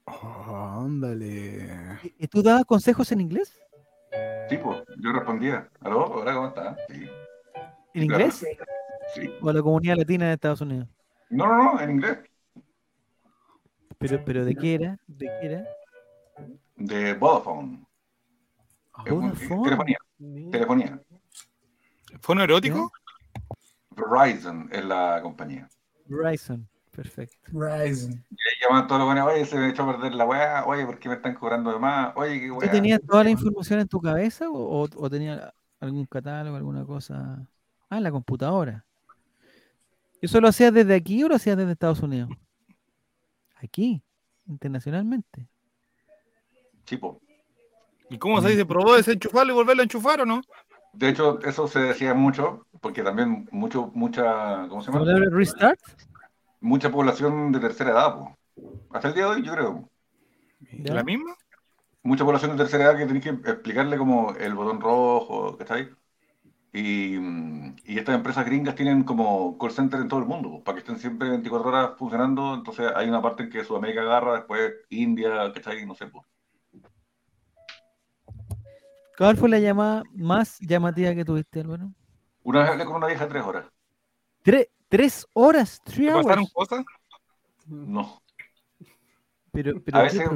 oh, ándale. ¿Y- ¿Y tú dabas consejos en inglés? Tipo, yo respondía. ¿Aló? Hola, ¿cómo estás? Sí. ¿En inglés? Sí. ¿O a la comunidad latina de Estados Unidos? No, no, no, en inglés. ¿Pero, pero de qué era? ¿De qué era? De Vodafone. Es muy- Vodafone. Telefonía. Telefonía. ¿Fue un erótico? Verizon es la compañía. Verizon. Perfecto. Ryzen. Y ahí llaman todos los buenos, oye, se me echó a perder la weá, oye, ¿por qué me están cobrando de más? Oye, qué ¿Tú weá. tenías toda la información en tu cabeza o, o, o tenías algún catálogo, alguna cosa? Ah, en la computadora. ¿Eso lo hacías desde aquí o lo hacías desde Estados Unidos? Aquí, internacionalmente. Tipo. ¿Y cómo se dice? ¿Probó desenchufarlo y volverlo a enchufar o no? De hecho, eso se decía mucho, porque también mucho, mucha, ¿cómo se ¿La llama? restart? Mucha población de tercera edad, po. Hasta el día de hoy, yo creo. ¿La misma? Mucha población de tercera edad que tenés que explicarle como el botón rojo, ¿cachai? Y, mm, y estas empresas gringas tienen como call center en todo el mundo, po, para que estén siempre 24 horas funcionando. Entonces hay una parte en que Sudamérica agarra, después India, ¿cachai? No sé, pues. ¿Cuál fue la llamada más llamativa que tuviste, Álvaro? Una vez hablé con una vieja tres horas. Tre- ¿Tres horas? ¿Three ¿Te hours? pasaron cosas? No. Pero, pero A ¿qué veces,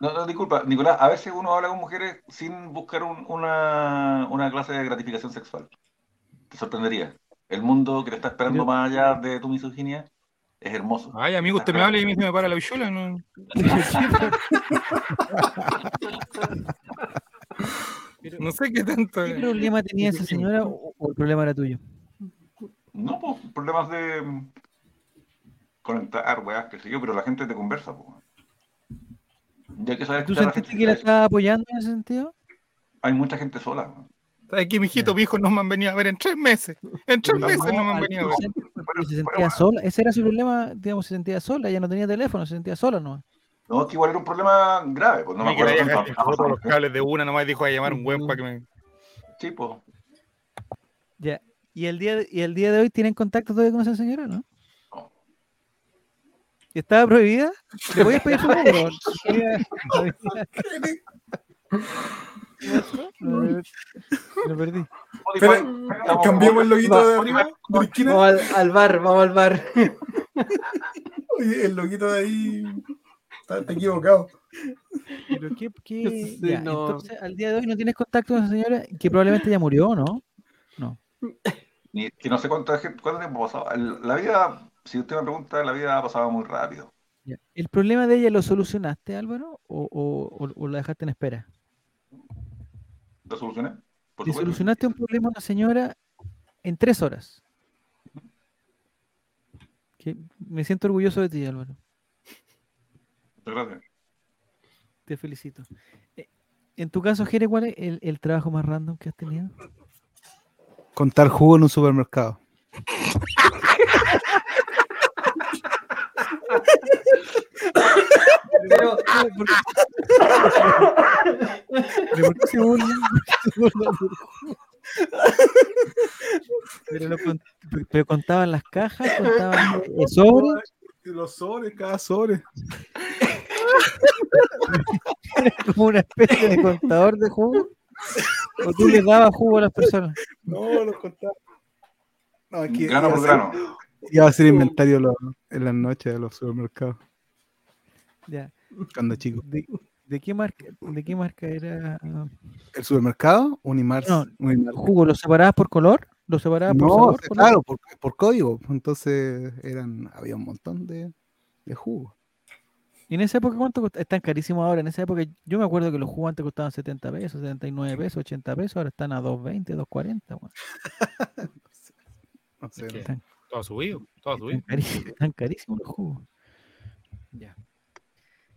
no, no, disculpa, Nicolás, a veces uno habla con mujeres sin buscar un- una, una clase de gratificación sexual. Te sorprendería. El mundo que te está esperando Pero- más allá de tu misoginia es hermoso. Ay, amigo, usted me habla y a mí se me para la bichula. ¿no? No sé qué tanto. ¿Qué problema tenía esa señora o, o el problema era tuyo? No, pues, problemas de mm, conectar, weas, qué sé yo, pero la gente te conversa, pues. Ya que sabes ¿Tú sentiste gente, que la hay- estaba apoyando en ese sentido? hay mucha gente sola. weón. ¿Sabes qué, mijito? Mi hijo no me han venido a ver en tres meses. En tres meses no me han venido a ver. Porque se sentía sola. Ese era su problema, digamos, se sentía sola. Ella no tenía teléfono, se sentía sola, ¿no? No, es que igual era un problema grave, pues no me acuerdo tanto. todos los cables de una, nomás dijo a llamar un buen para que me. Sí, pues. Ya. ¿Y el día de, y el día de hoy tienen contacto todavía con esa señora, no? No. ¿Y estaba prohibida? ¿Le voy a pedir su número? Lo lo perdí. Espera, Estamos- cambiemos el loguito Va- de arriba. Vamos al, al bar, vamos al bar. Oye, el loguito de ahí está, está equivocado. Pero qué, qué- Sí, ya, no. entonces, al día de hoy no tienes contacto con esa señora que probablemente ya murió, ¿no? Ni, que no sé cuánto, cuánto tiempo. El- La vida, si usted me pregunta, la vida ha pasado muy rápido. ¿El problema de ella lo solucionaste, Álvaro? ¿O, o- o- o la dejaste en espera? ¿Lo solucioné? Por solucionaste un problema a una señora en tres horas. Que me siento orgulloso de ti, Álvaro. Muchas gracias. Te felicito. Eh, En tu caso, Jere, ¿cuál es el, el trabajo más random que has tenido? Contar jugo en un supermercado. Pero, ¿Pero jugo? Pero, contaban las cajas, contaban el sobre, Los sobres, cada sobre. como una especie de contador de jugo. O tú le dabas jugo a las personas. No, los contaba. No, aquí Grano por grano. Iba a hacer inventario lo- en las noches de los supermercados. Ya. Cuando chico. ¿De, de qué marca, ¿De qué marca era? ¿El supermercado? Unimar. No, Unimar. ¿Jugo lo separabas por color? ¿Lo separabas por No, sabor? sea, color? claro, por, por código. Entonces eran, había un montón de, de jugos. ¿Y en esa época cuánto cost- Están carísimos ahora. En esa época yo me acuerdo que los jugos antes costaban 70 pesos, 79 pesos, 80 pesos. Ahora están a 220, 240. weón. No sé, no. Están, Todo subido, todo están subido. carísimos, están carísimos los jugos. Ya.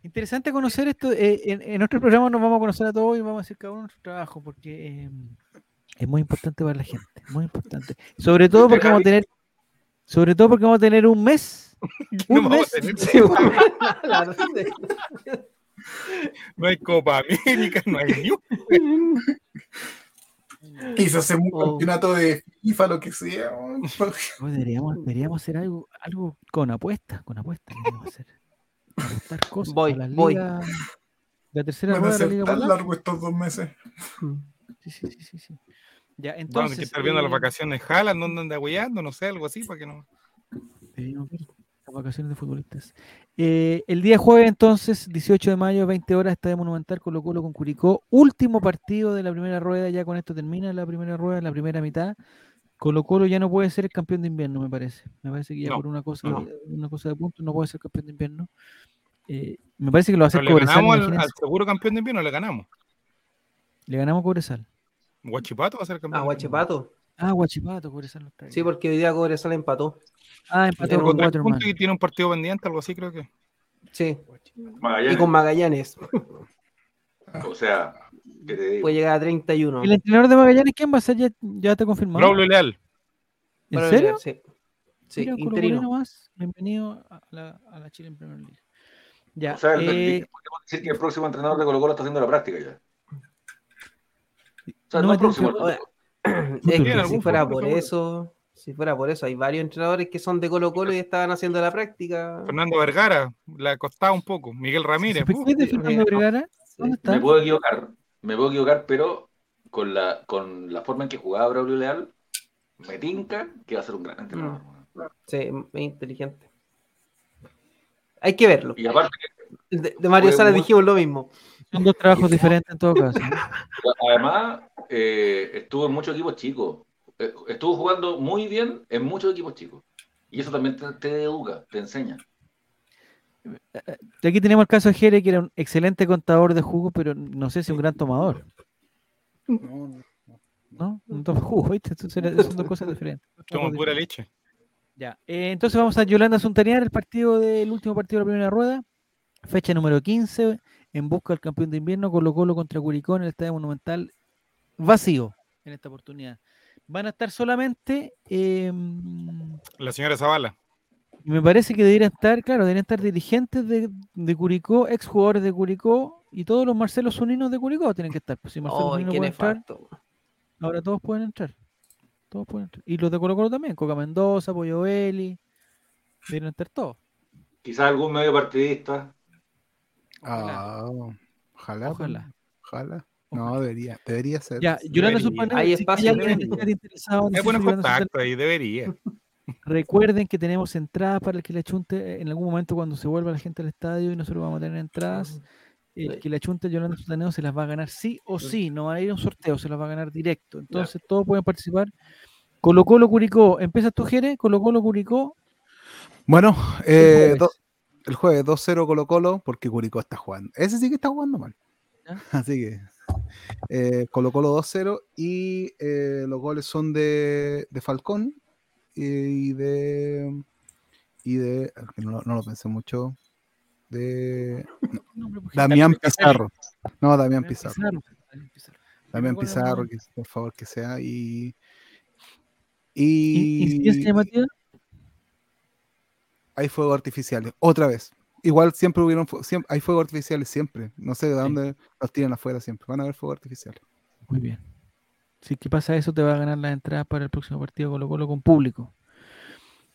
Interesante conocer esto. eh, en, en nuestro programa nos vamos a conocer a todos y vamos a hacer cada uno nuestro trabajo porque eh, es muy importante para la gente. Muy importante. Sobre todo porque vamos a tener, sobre todo porque vamos a tener un mes. No Un vamos mes. a tener- sí, la- no hay Copa América, no hay un- Quizás un Oh. campeonato de FIFA, lo que sea. Deberíamos, deberíamos hacer algo, algo con apuestas, con apuestas. hacer. Apostar cosas. Voy, las voy. ligas- La tercera Van a rueda de la Liga tan largos estos dos meses. Sí, sí, sí, sí, sí. Ya, Vamos a entonces. que estar viendo las eh, vacaciones Haaland, ¿dónde anda hueando? No sé, algo así, para que no. deberíamos ver las vacaciones de futbolistas. Eh, el día jueves, entonces, 18 de mayo, 20 horas, Estadio Monumental, Colo Colo con Curicó. Último partido de la primera rueda, ya con esto termina la primera rueda, la primera mitad. Colo Colo ya no puede ser el campeón de invierno, me parece. Me parece que ya No, por una cosa, no. una cosa de puntos no puede ser campeón de invierno. Eh, me parece que lo va a hacer Pero le Cobresal. ganamos al, seguro campeón de invierno, le ganamos. Le ganamos a Cobresal. Guachipato va a ser campeón. Ah. Guachipato. Ah, Guachipato, Cobresal no está Sí, bien. porque hoy día Cobresal empató. Ah, empató con puntos y tiene un partido pendiente, algo así, creo que. Sí. Y Magallanes. con Magallanes. O sea, ¿qué te digo? Puede llegar a 31. ¿El entrenador de Magallanes quién va a ser? ¿Ya, ya te confirmado? Raúl Leal. ¿En Para serio? ver, Sí. Sí, Mira, interino. más. Bienvenido a la, a la Chile en Premier League. Ya, O sea, el- eh, podemos decir que el próximo entrenador de Colo Colo está haciendo la práctica ya. O sea, No no, el próximo. el- Es que si fuera por eso, si fuera por eso, hay varios entrenadores que son de Colo Colo y estaban haciendo la práctica. Fernando Vergara, le costaba un poco. Miguel Ramírez. ¿por uf, qué de Fernando Vergara? ¿Dónde Me está? puedo equivocar, me puedo equivocar, pero con la, con la forma en que jugaba Braulio Leal, me tinca que va a ser un gran entrenador. Sí, es inteligente. Hay que verlo. Y aparte, De, de Mario Salas muy- dijimos lo mismo. Son dos trabajos diferentes en todo caso. además, eh, estuvo en muchos equipos chicos. Eh, Estuvo jugando muy bien en muchos equipos chicos. Y eso también te, te educa, te enseña. Y Aquí tenemos el caso de Jere, que era un excelente contador de jugo, pero no sé si un gran tomador. No, no. ¿No? Un toma jugo, ¿viste? Son dos cosas diferentes. trabajos pura leche. Ya, eh, entonces vamos a Yolanda Suntanear, el partido del último partido de la primera rueda, fecha número 15, en busca del campeón de invierno, Colo Colo contra Curicó en el Estadio Monumental, vacío en esta oportunidad. Van a estar solamente, eh, La señora Zavala. me parece que deberían estar, claro, deberían estar dirigentes de, de Curicó, exjugadores de Curicó y todos los Marcelo Zuninos de Curicó tienen que estar. Pues si Marcelo Oh, puede entrar, ahora todos pueden entrar. Todos pueden entrar. Y los de Colo Colo también, Coca Mendoza, Pollo Belli, deberían estar todos. Quizás algún medio partidista. Ojalá. Ah, ojalá. Ojalá. Ojalá. No, debería, debería ser. Ya, Yolanda. Sulpaneo, Hay si espacio hay que el esté interesado en Es Sulpaneo, contactos ahí, debería. Recuerden que tenemos entradas para el que le achunte en algún momento cuando se vuelva la gente al estadio y nosotros vamos a tener entradas. El Sí. que le achunte a Yolanda Sultaneo se las va a ganar sí o sí, no va a ir a un sorteo, se las va a ganar directo. Entonces todos pueden participar. Colo Colo Curicó, ¿empiezas tú, Jere? Colo Colo Curicó, Bueno, eh, jueves. do- el jueves 2-0 Colo Colo, porque Curicó está jugando. Ese sí que está jugando mal. ¿Ya? Así que eh, Colo Colo 2-0 y eh, los goles son de, de Falcón y de... Y de... No, lo- no lo pensé mucho. De Damián Pizarro. No, Damián Pizarro. Damián Pizarro. Que por favor que sea. Y... ¿Y- ¿Incidencia Y llamativa? hay fuegos artificiales. Otra vez. Igual siempre hubieron, siempre, hay fuegos artificiales siempre. No sé de Sí. dónde los tiran afuera siempre. Van a haber fuegos artificiales. Muy bien. Si que pasa eso, te va a ganar las entradas para el próximo partido Colo Colo con público.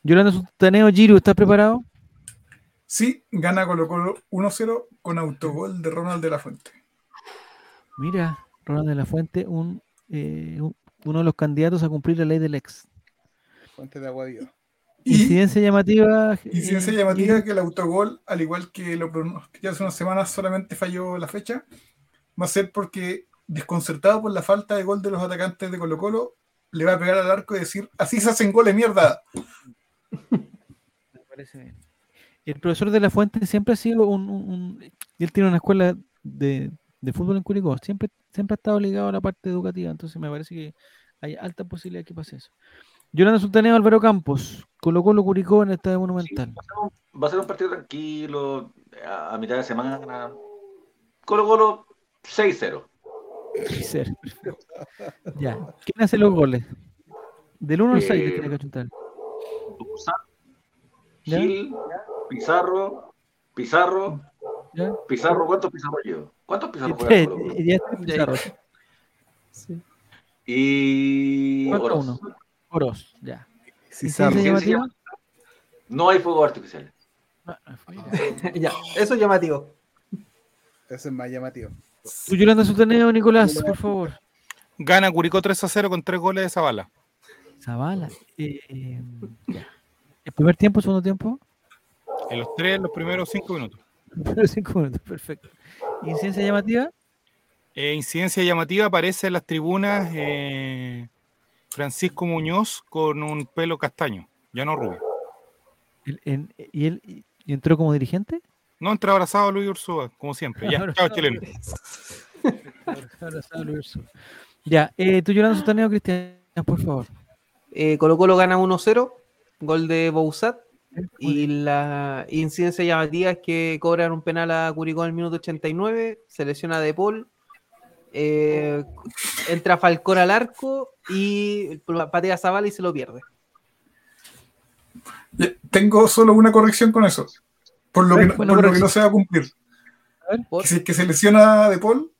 Yolanda Sultaneo, Giro, ¿estás preparado? Sí, gana Colo Colo 1-0 con autogol de Ronald de la Fuente. Mira, Ronald de la Fuente, un, eh, un- uno de los candidatos a cumplir la ley del ex. Fuente de agua viva. Y Incidencia llamativa. incidencia eh, llamativa que el autogol, al igual que lo pronosticé hace unas semanas, solamente falló la fecha. Va a ser porque, desconcertado por la falta de gol de los atacantes de Colo Colo, le va a pegar al arco y decir, así se hacen goles, mierda. Me parece bien. El profesor de la Fuente siempre ha sido un, un- un- él tiene una escuela de, de fútbol en Curicó, siempre, siempre ha estado ligado a la parte educativa, entonces me parece que hay alta posibilidad que pase eso. Yolanda Sultaneo, Álvaro Campos, Colo Colo Curicó en el Estadio Monumental. Va a ser un- Va a ser un partido tranquilo, a, a mitad de semana. Colo Colo 6-0. Sí, ser, perfecto. Ya, ¿quién hace los goles? Del 1 al 6 Eh, tiene que ¿Ya? Gil, Pizarro, Pizarro, ¿Ya? Pizarro, ¿cuántos Pizarro llevo? ¿Cuántos Pizarro juegan ya Pizarro. Sí. Y ¿Cuánto Oroz. uno? Oroz, ya. Cizarro. ¿Incidencia ¿Quién se llamativa? No hay fuegos artificiales. Ah, ah, ya. eso es llamativo. Ese es más llamativo. Tú, Yolanda Sultaneo, Nicolás, por favor. Gana Curicó 3 a 0 con 3 goles de Zavala. Zavala. eh, eh. ¿El primer tiempo, segundo tiempo? En los tres, los primeros 5 minutos. Cinco minutos, perfecto. ¿Incidencia llamativa? Eh, incidencia llamativa aparece en las tribunas eh, Francisco Muñoz con un pelo castaño, ya no rubio. El- ¿Y él y- entró como dirigente? No entra abrazado a Luis Ursúa, como siempre. Ya, chao chileno. Abrazado Luis Ursúa. Ya, eh, tú Yolanda Sultaneo, Cristian, por favor. Eh, Colo Colo gana 1-0, gol de Bouzat. Muy Y la incidencia llamativa es que cobran un penal a Curicó en el minuto 89, se lesiona De Paul, eh, entra Falcón al arco y patea a Zavala y se lo pierde. Tengo solo una corrección con eso. Por lo, que, no- buena por lo que no se va a cumplir. A ver. Por- Que si es que se lesiona De Paul,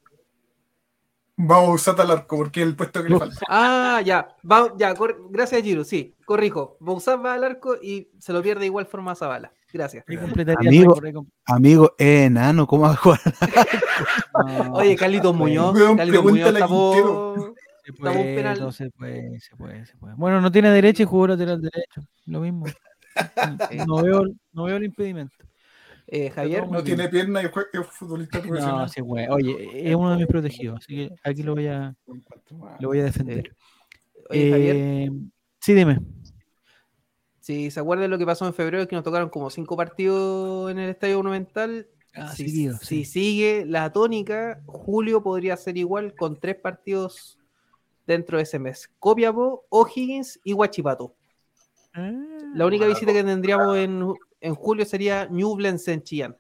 va a usar al arco, porque es el puesto que le falta. Ah, ya, va, ya, cor- gracias Giro, sí, corrijo. Bouzat va al arco y se lo pierde de igual forma a Zavala. Gracias. Amigo. Amigo, es enano, ¿cómo va a jugar? No, Oye, Carlitos Muñoz, Carlitos Muñoz tapó. se estamos puede, penal. no se puede, se puede, se puede. Bueno, no tiene derecha y jugó lateral derecho. Lo mismo. No veo, no veo el impedimento. Eh, Javier, No tiene pierna y es futbolista No, profesional. sí, güey. Oye, es uno de mis protegidos, así que aquí lo voy a, lo voy a defender. oye, Javier, Eh, sí, dime. Si se acuerdan lo que pasó en febrero, que nos tocaron como cinco partidos en el Estadio Monumental. Ah, si, seguido, si sí. sigue la tónica, julio podría ser igual con tres partidos dentro de ese mes. Copiapó, O'Higgins y Huachipato. La única visita que tendríamos en, en julio sería Ñublense en Chillán.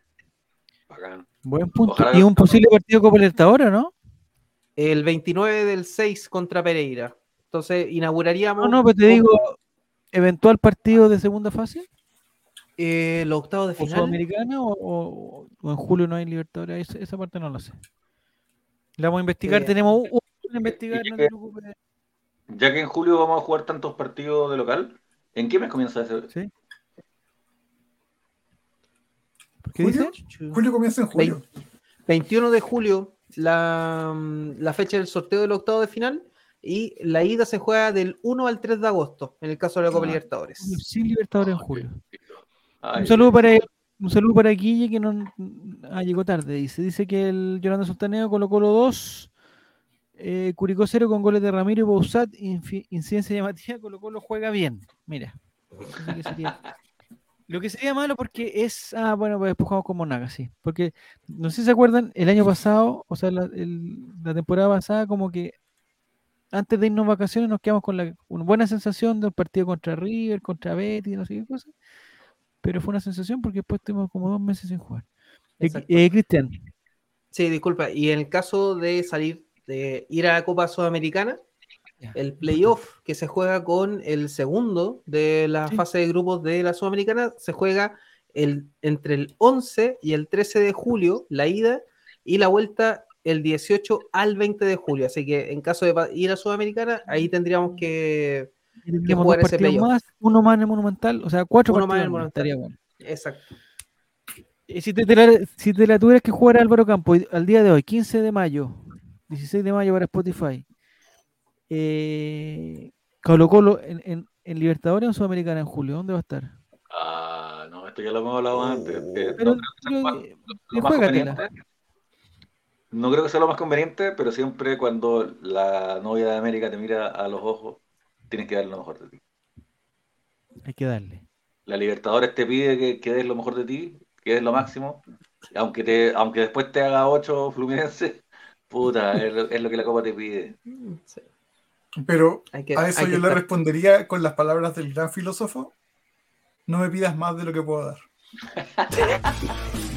Bacán. Buen punto. Ojalá Y un posible partido Copa Libertadores, ¿no? El 29 del 6 contra Pereira. Entonces inauguraríamos No, no, pero te digo, eventual partido de segunda fase, eh, los octavos de o final. sudamericana, o, o- o en julio no hay Libertadores, esa, esa parte no la sé. La vamos a investigar, Eh, tenemos un, un investigar, y no que- te preocupes. Ya que en julio vamos a jugar tantos partidos de local, ¿en qué mes comienza ese? Sí. ¿Por qué ¿Julio? dice? Julio comienza en julio. 21 de julio la, mm, la fecha del sorteo del octavo de final y la ida se juega del 1 al 3 de agosto, en el caso de la Copa Ah. Libertadores. Sí, Libertadores en julio. Ay, Un saludo para un saludo para Guille que no ah, llegó tarde, dice. Dice que el Yolanda Sultaneo Colo Colo 2, eh, Curicó 0 con goles de Ramiro y Bouzat, incidencia llamativa, Colo Colo juega bien. Mira. Eso que sería- Lo que sería malo porque es. Ah, bueno, pues después jugamos con Monaga, sí. Porque, no sé si se acuerdan, el año pasado, o sea, la, el- la temporada pasada, como que antes de irnos vacaciones nos quedamos con la una buena sensación del partido contra River, contra Betis, no sé qué cosa. Pero fue una sensación porque después tuvimos como dos meses sin jugar. Eh, eh, Cristian, Sí, disculpa. Y en el caso de salir, de ir a la Copa Sudamericana, el playoff que se juega con el segundo de la Sí. fase de grupos de la Sudamericana se juega el, entre el 11 y el 13 de julio, la ida, y la vuelta el 18 al 20 de julio. Así que en caso de ir a Sudamericana, ahí tendríamos que. tendríamos jugar ese partidos playoff. más, uno más en el Monumental, o sea, cuatro Uno más partidos en el Monumental. estaría bueno. Exacto. Eh, Si te, te la, si te la tuvieras que jugar Álvaro Campo y- al día de hoy, 15 de mayo, 16 de mayo para Spotify, eh, Colo Colo en, en, en Libertadores o en Sudamericana en julio, ¿dónde va a estar? Ah, no, esto ya lo hemos hablado antes. eh, Pero, no, que lo lo más. No creo que sea lo más conveniente, pero siempre cuando la novia de América te mira a los ojos, tienes que dar lo mejor de ti. Hay que darle. La Libertadores te pide que, que des lo mejor de ti, que des lo máximo, aunque te, aunque después te haga 8 Fluminense, puta, es lo, es lo que la Copa te pide. Sí. Pero que, a eso yo le respondería con las palabras del gran filósofo: No me pidas más de lo que puedo dar.